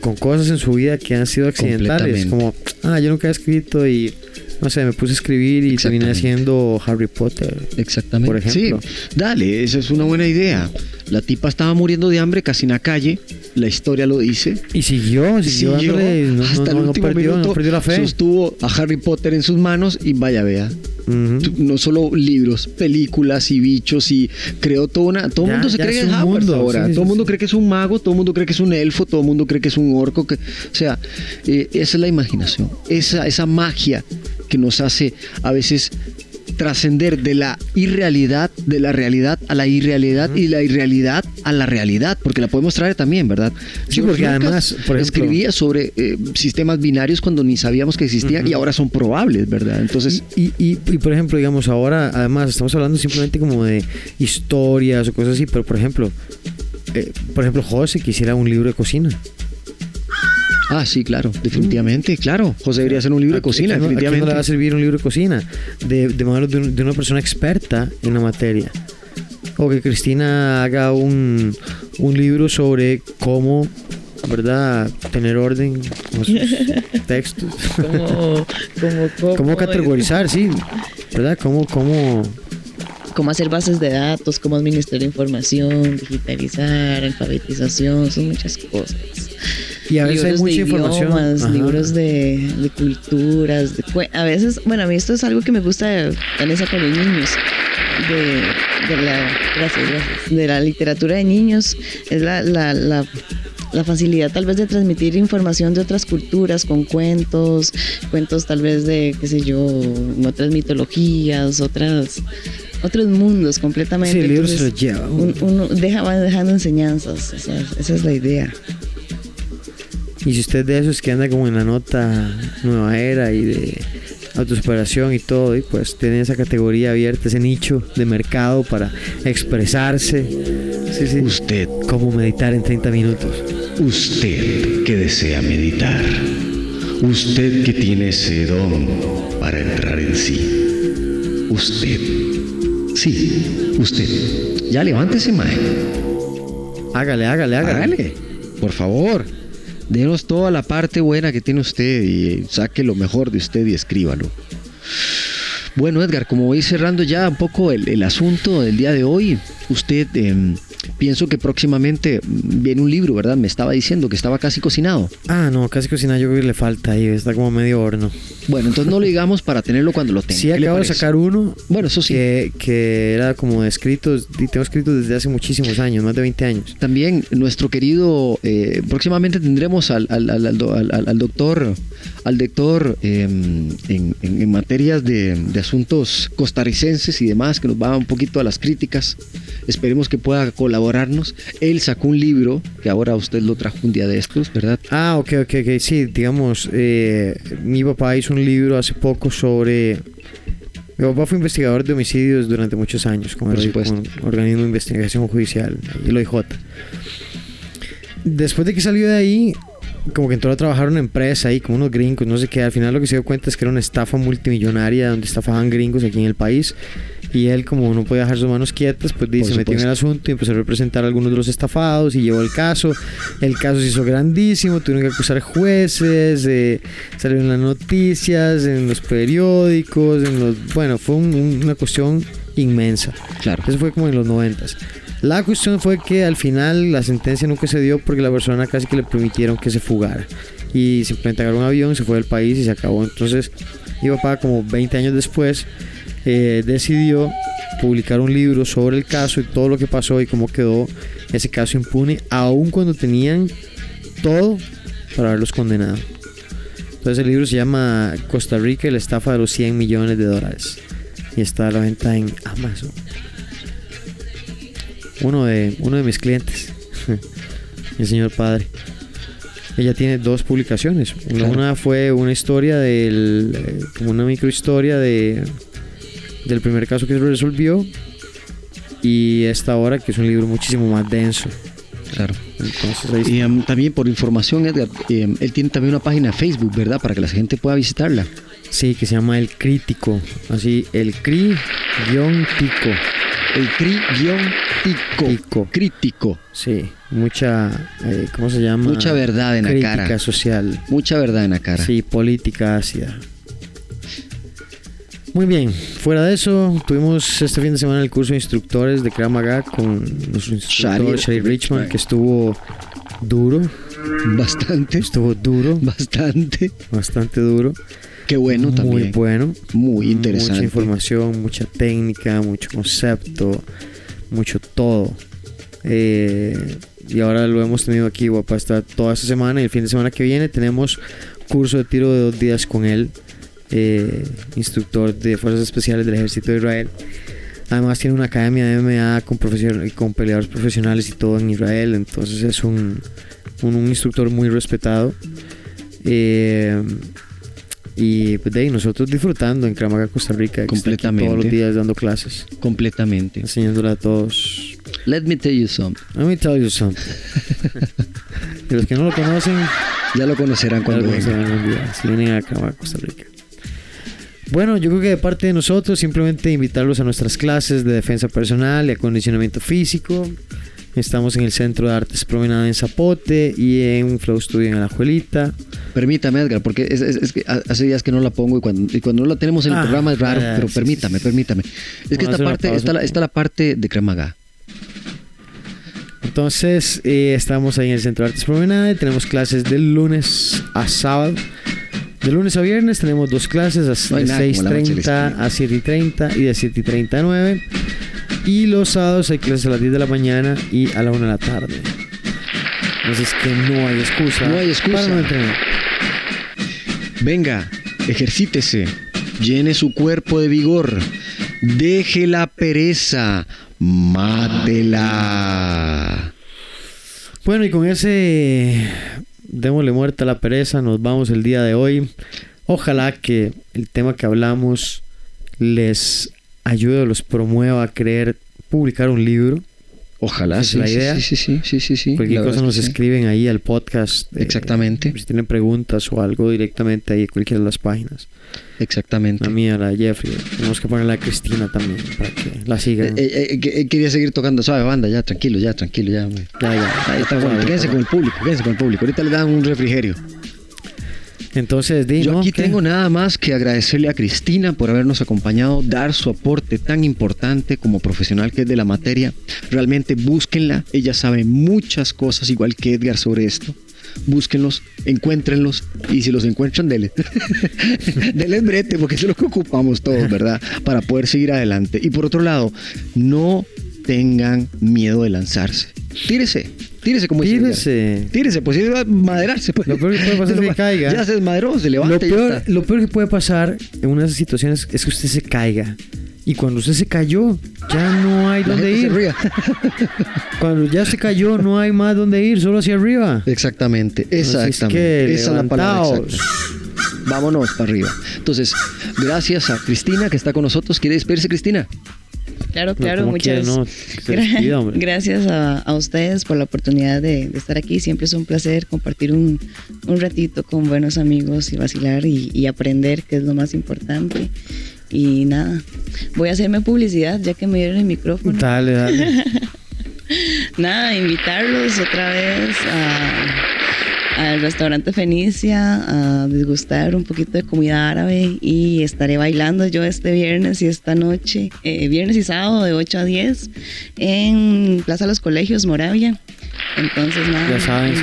con cosas en su vida que han sido accidentales, como, ah, yo nunca he escrito y no sé, me puse a escribir y terminé haciendo Harry Potter. Exactamente. Por ejemplo. Sí, dale, esa es una buena idea. La tipa estaba muriendo de hambre casi en la calle, la historia lo dice. Y siguió, siguió, no, hasta el último perdió, minuto, perdió la fe. Sostuvo a Harry Potter en sus manos y vaya, vea. No solo libros, películas y bichos y creó toda una... Todo el mundo se cree que es Howard ahora. todo el mundo cree que es un mago, todo el mundo cree que es un elfo, todo el mundo cree que es un orco. Que, o sea, eh, esa es la imaginación, esa, esa magia que nos hace a veces trascender de la irrealidad, de la realidad a la irrealidad y la irrealidad a la realidad, porque la podemos traer también, ¿verdad? Sí, porque además, por ejemplo, escribía sobre eh, sistemas binarios cuando ni sabíamos que existían y ahora son probables, ¿verdad? Entonces, y, y, por ejemplo, digamos, ahora, además, estamos hablando simplemente como de historias o cosas así, pero por ejemplo, eh, por ejemplo, José quisiera un libro de cocina. Ah, sí, claro, definitivamente, claro. José debería hacer un libro de cocina, definitivamente. ¿a le va a servir un libro de cocina? De, de manos de, una persona experta en la materia. O que Cristina haga un, un libro sobre cómo ¿verdad? Tener orden con sus textos. ¿Cómo, cómo, cómo categorizar, sí, ¿verdad? ¿Cómo, cómo, cómo hacer bases de datos, cómo administrar información, digitalizar, alfabetización, son muchas cosas. Y a veces hay mucha de información. libros de, de culturas. a veces, bueno, a mí esto es algo que me gusta en esa con los niños. de, la, de la literatura de niños es la, la, la la facilidad tal vez de transmitir información de otras culturas con cuentos, cuentos tal vez de, qué sé yo, otras mitologías, otras otros mundos completamente. Sí, el libro se lo lleva. Uno, deja, va dejando enseñanzas, esa es la idea. Y si usted de esos que anda como en la nota nueva era y de autosuperación y todo, y pues tiene esa categoría abierta, ese nicho de mercado para expresarse. Sí, sí. Usted. Cómo meditar en 30 minutos. Usted que desea meditar. Usted que tiene ese don para entrar en sí. Usted. Sí, usted. Ya levántese, mae. Hágale, hágale, hágale. Hágale. Por favor. Denos toda la parte buena que tiene usted y saque lo mejor de usted y escríbalo. Bueno, Edgar, como voy cerrando ya un poco el, asunto del día de hoy, usted em, pienso que próximamente viene un libro, ¿verdad? Me estaba diciendo que estaba casi cocinado. Ah, no, casi cocinado yo creo que le falta ahí, está como medio horno. Bueno, entonces no lo digamos para tenerlo cuando lo tenga. Sí, acabo de sacar uno. Bueno, eso sí. Que, era como de escritos, y tengo escritos desde hace muchísimos años, más de 20 años. También nuestro querido, eh, próximamente tendremos al, al, al, al, doctor, al doctor em, en, en, materias de, de asuntos costarricenses y demás, que nos va un poquito a las críticas. Esperemos que pueda colaborarnos. Él sacó un libro, que ahora usted lo trajo un día de estos, ¿verdad? Ah, ok, ok, ok. Sí, digamos, eh, mi papá hizo un libro hace poco sobre... Mi papá fue investigador de homicidios durante muchos años con el organismo de investigación judicial, el OIJ. Después de que salió de ahí, como que entró a trabajar en una empresa ahí con unos gringos, no sé qué. Al final lo que se dio cuenta es que era una estafa multimillonaria donde estafaban gringos aquí en el país y él, como no podía dejar sus manos quietas, pues dice, se metió en el asunto y empezó a representar a algunos de los estafados y llevó el caso. El caso se hizo grandísimo, tuvieron que acusar jueces, eh, salieron en las noticias, en los periódicos, en los... Bueno, fue una cuestión inmensa. Claro. Eso fue como en los noventas. La cuestión fue que al final la sentencia nunca se dio porque la persona casi que le permitieron que se fugara. Y simplemente agarró un avión, se fue del país y se acabó. Entonces, iba para como 20 años después eh, decidió publicar un libro sobre el caso y todo lo que pasó y cómo quedó ese caso impune, aun cuando tenían todo para haberlos condenado. Entonces el libro se llama Costa Rica y la estafa de los 100 millones de dólares. Y está a la venta en Amazon. Uno de, uno de mis clientes, el señor padre. Ella tiene dos publicaciones. Una fue una historia del, eh, como una microhistoria de del primer caso que se resolvió y esta hora que es un libro muchísimo más denso. Claro. y em, también por información, Edgar, em, él tiene también una página de Facebook, ¿verdad? Para que la gente pueda visitarla. Sí, que se llama El Crítico. Así, El Cri-Tico. El Cri-Tico. Crítico. Sí, mucha, eh, ¿cómo se llama? Mucha verdad en la cara. social. Mucha verdad en la cara. Sí, política ácida. Muy bien, fuera de eso, tuvimos este fin de semana el curso de instructores de Krav Maga con nuestro instructor Shari Richman, que estuvo duro. Bastante. Estuvo duro. Bastante. Bastante duro. Qué bueno también. Muy bueno. Muy interesante. Mucha información, mucha técnica, mucho concepto, mucho todo. Eh, y ahora lo hemos tenido aquí, guapa, hasta toda esta semana y el fin de semana que viene tenemos curso de tiro de dos días con él eh, instructor de Fuerzas Especiales del Ejército de Israel. Además tiene una academia de MMA con, con peleadores profesionales y todo en Israel, entonces es un, un, instructor muy respetado. Eh, y pues de ahí nosotros disfrutando en Cramaga, Costa Rica, completamente todos los días dando clases, completamente, enseñándole a todos. Let me tell you something. Let me tell you something. y los que no lo conocen, ya lo conocerán cuando vengan. Si vienen a Cramaga, Costa Rica. Bueno, yo creo que de parte de nosotros simplemente invitarlos a nuestras clases de defensa personal y acondicionamiento físico. Estamos en el Centro de Artes Promenada en Zapote y en Flow Studio en Alajuelita. Permítame, Edgar, porque es, que hace días que no la pongo y cuando, y cuando no la tenemos en el ah, programa es raro, pero permítame, permítame. Es que esta parte, está la, está la parte de Cremaga. Entonces, eh, estamos ahí en el Centro de Artes Promenada y tenemos clases del lunes a sábado de lunes a viernes tenemos dos clases, de 6.30 a 7.30 y de 7.30 a 9. Y los sábados hay clases a las 10 de la mañana y a la 1 de la tarde. Entonces que no hay excusa. No hay excusa. Para no entrenar. Venga, ejercítese, llene su cuerpo de vigor, deje la pereza, mátela. Bueno, y con ese démosle muerte a la pereza, nos vamos el día de hoy. Ojalá que el tema que hablamos les ayude o los promueva a querer publicar un libro. Ojalá, sí, la idea. Sí, sí, sí, sí, sí, Cualquier cosa nos escriben ahí al podcast. Exactamente. Si tienen preguntas o algo directamente ahí, cualquiera de las páginas. Exactamente. La mía, la Jeffrey. Tenemos que ponerla a Cristina también para que la sigan. Eh, eh, quería seguir tocando suave banda, ya, tranquilo, ya, tranquilo, ya. Ya, ya. Ahí está, bueno, quédense con el público, quédense con el público. Ahorita le dan un refrigerio. Entonces, di, yo aquí tengo nada más que agradecerle a Cristina por habernos acompañado, dar su aporte tan importante como profesional que es de la materia. Realmente búsquenla, ella sabe muchas cosas igual que Edgar sobre esto. Búsquenlos, encuéntrenlos y si los encuentran, denle. denle brete porque es lo que ocupamos todos, ¿verdad? Para poder seguir adelante. Y por otro lado, no tengan miedo de lanzarse. Tírese, Tírese como Tírese. Tírese, pues si va a maderarse. Pues. Lo peor que puede pasar es que caiga. Ya se se levanta. Lo peor, lo peor que puede pasar en una de esas situaciones es que usted se caiga. Y cuando usted se cayó, ya no hay donde ir. cuando ya se cayó, no hay más donde ir, solo hacia arriba. Exactamente, exactamente. Esa es la palabra Vámonos para arriba. Entonces, gracias a Cristina que está con nosotros. ¿Quiere despedirse, Cristina? Claro, claro, muchas gracias a, ustedes por la oportunidad de, estar aquí. Siempre es un placer compartir un, ratito con buenos amigos y vacilar y, aprender, que es lo más importante. Y nada, voy a hacerme publicidad ya que me dieron el micrófono. Dale, dale. nada, invitarlos otra vez a al restaurante Fenicia a disgustar un poquito de comida árabe y estaré bailando yo este viernes y esta noche, eh, viernes y sábado de 8 a 10 en Plaza Los Colegios, Moravia. Entonces, nada. Ya saben,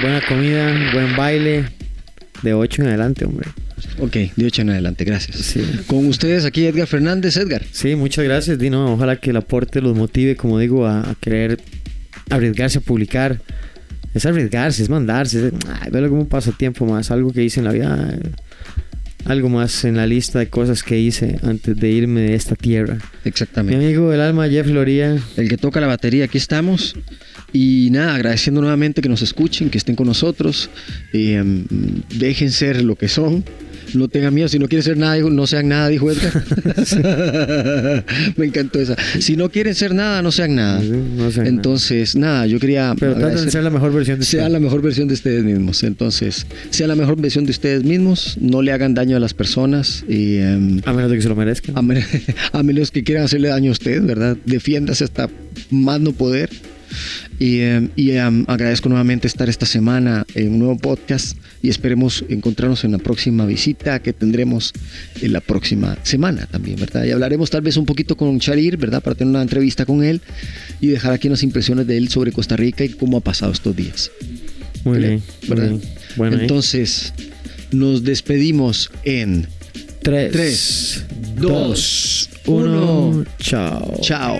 buena comida, buen baile, de 8 en adelante, hombre. Ok, de 8 en adelante, gracias. Con ustedes aquí Edgar Fernández, Edgar. Sí, muchas gracias, Dino. Ojalá que el aporte los motive, como digo, a, a querer arriesgarse a publicar es arriesgarse, es mandarse, es, verlo como un pasatiempo más, algo que hice en la vida, algo más en la lista de cosas que hice antes de irme de esta tierra. Exactamente. Mi amigo del alma, Jeff Loría. El que toca la batería, aquí estamos. Y nada, agradeciendo nuevamente que nos escuchen, que estén con nosotros, em, dejen ser lo que son no tengan miedo, si no quieren ser nada, no sean nada, dijo Edgar. Me encantó esa. Si no quieren ser nada, no sean nada. Entonces, nada. yo quería... Pero traten de ser la mejor versión de ustedes. Sea la mejor versión de ustedes mismos. Entonces, sea la mejor versión de ustedes mismos, no le hagan daño a las personas. Y, em, a menos de que se lo merezcan. A, menos que quieran hacerle daño a usted, ¿verdad? Defiéndase hasta más no poder. Y, em, em, agradezco nuevamente estar esta semana en un nuevo podcast y esperemos encontrarnos en la próxima visita que tendremos en la próxima semana también, ¿verdad? Y hablaremos tal vez un poquito con Charir, ¿verdad? Para tener una entrevista con él y dejar aquí unas impresiones de él sobre Costa Rica y cómo ha pasado estos días. Muy bien, ¿verdad? Bueno, Entonces, nos despedimos en 3, 2, 1. Chao. Chao.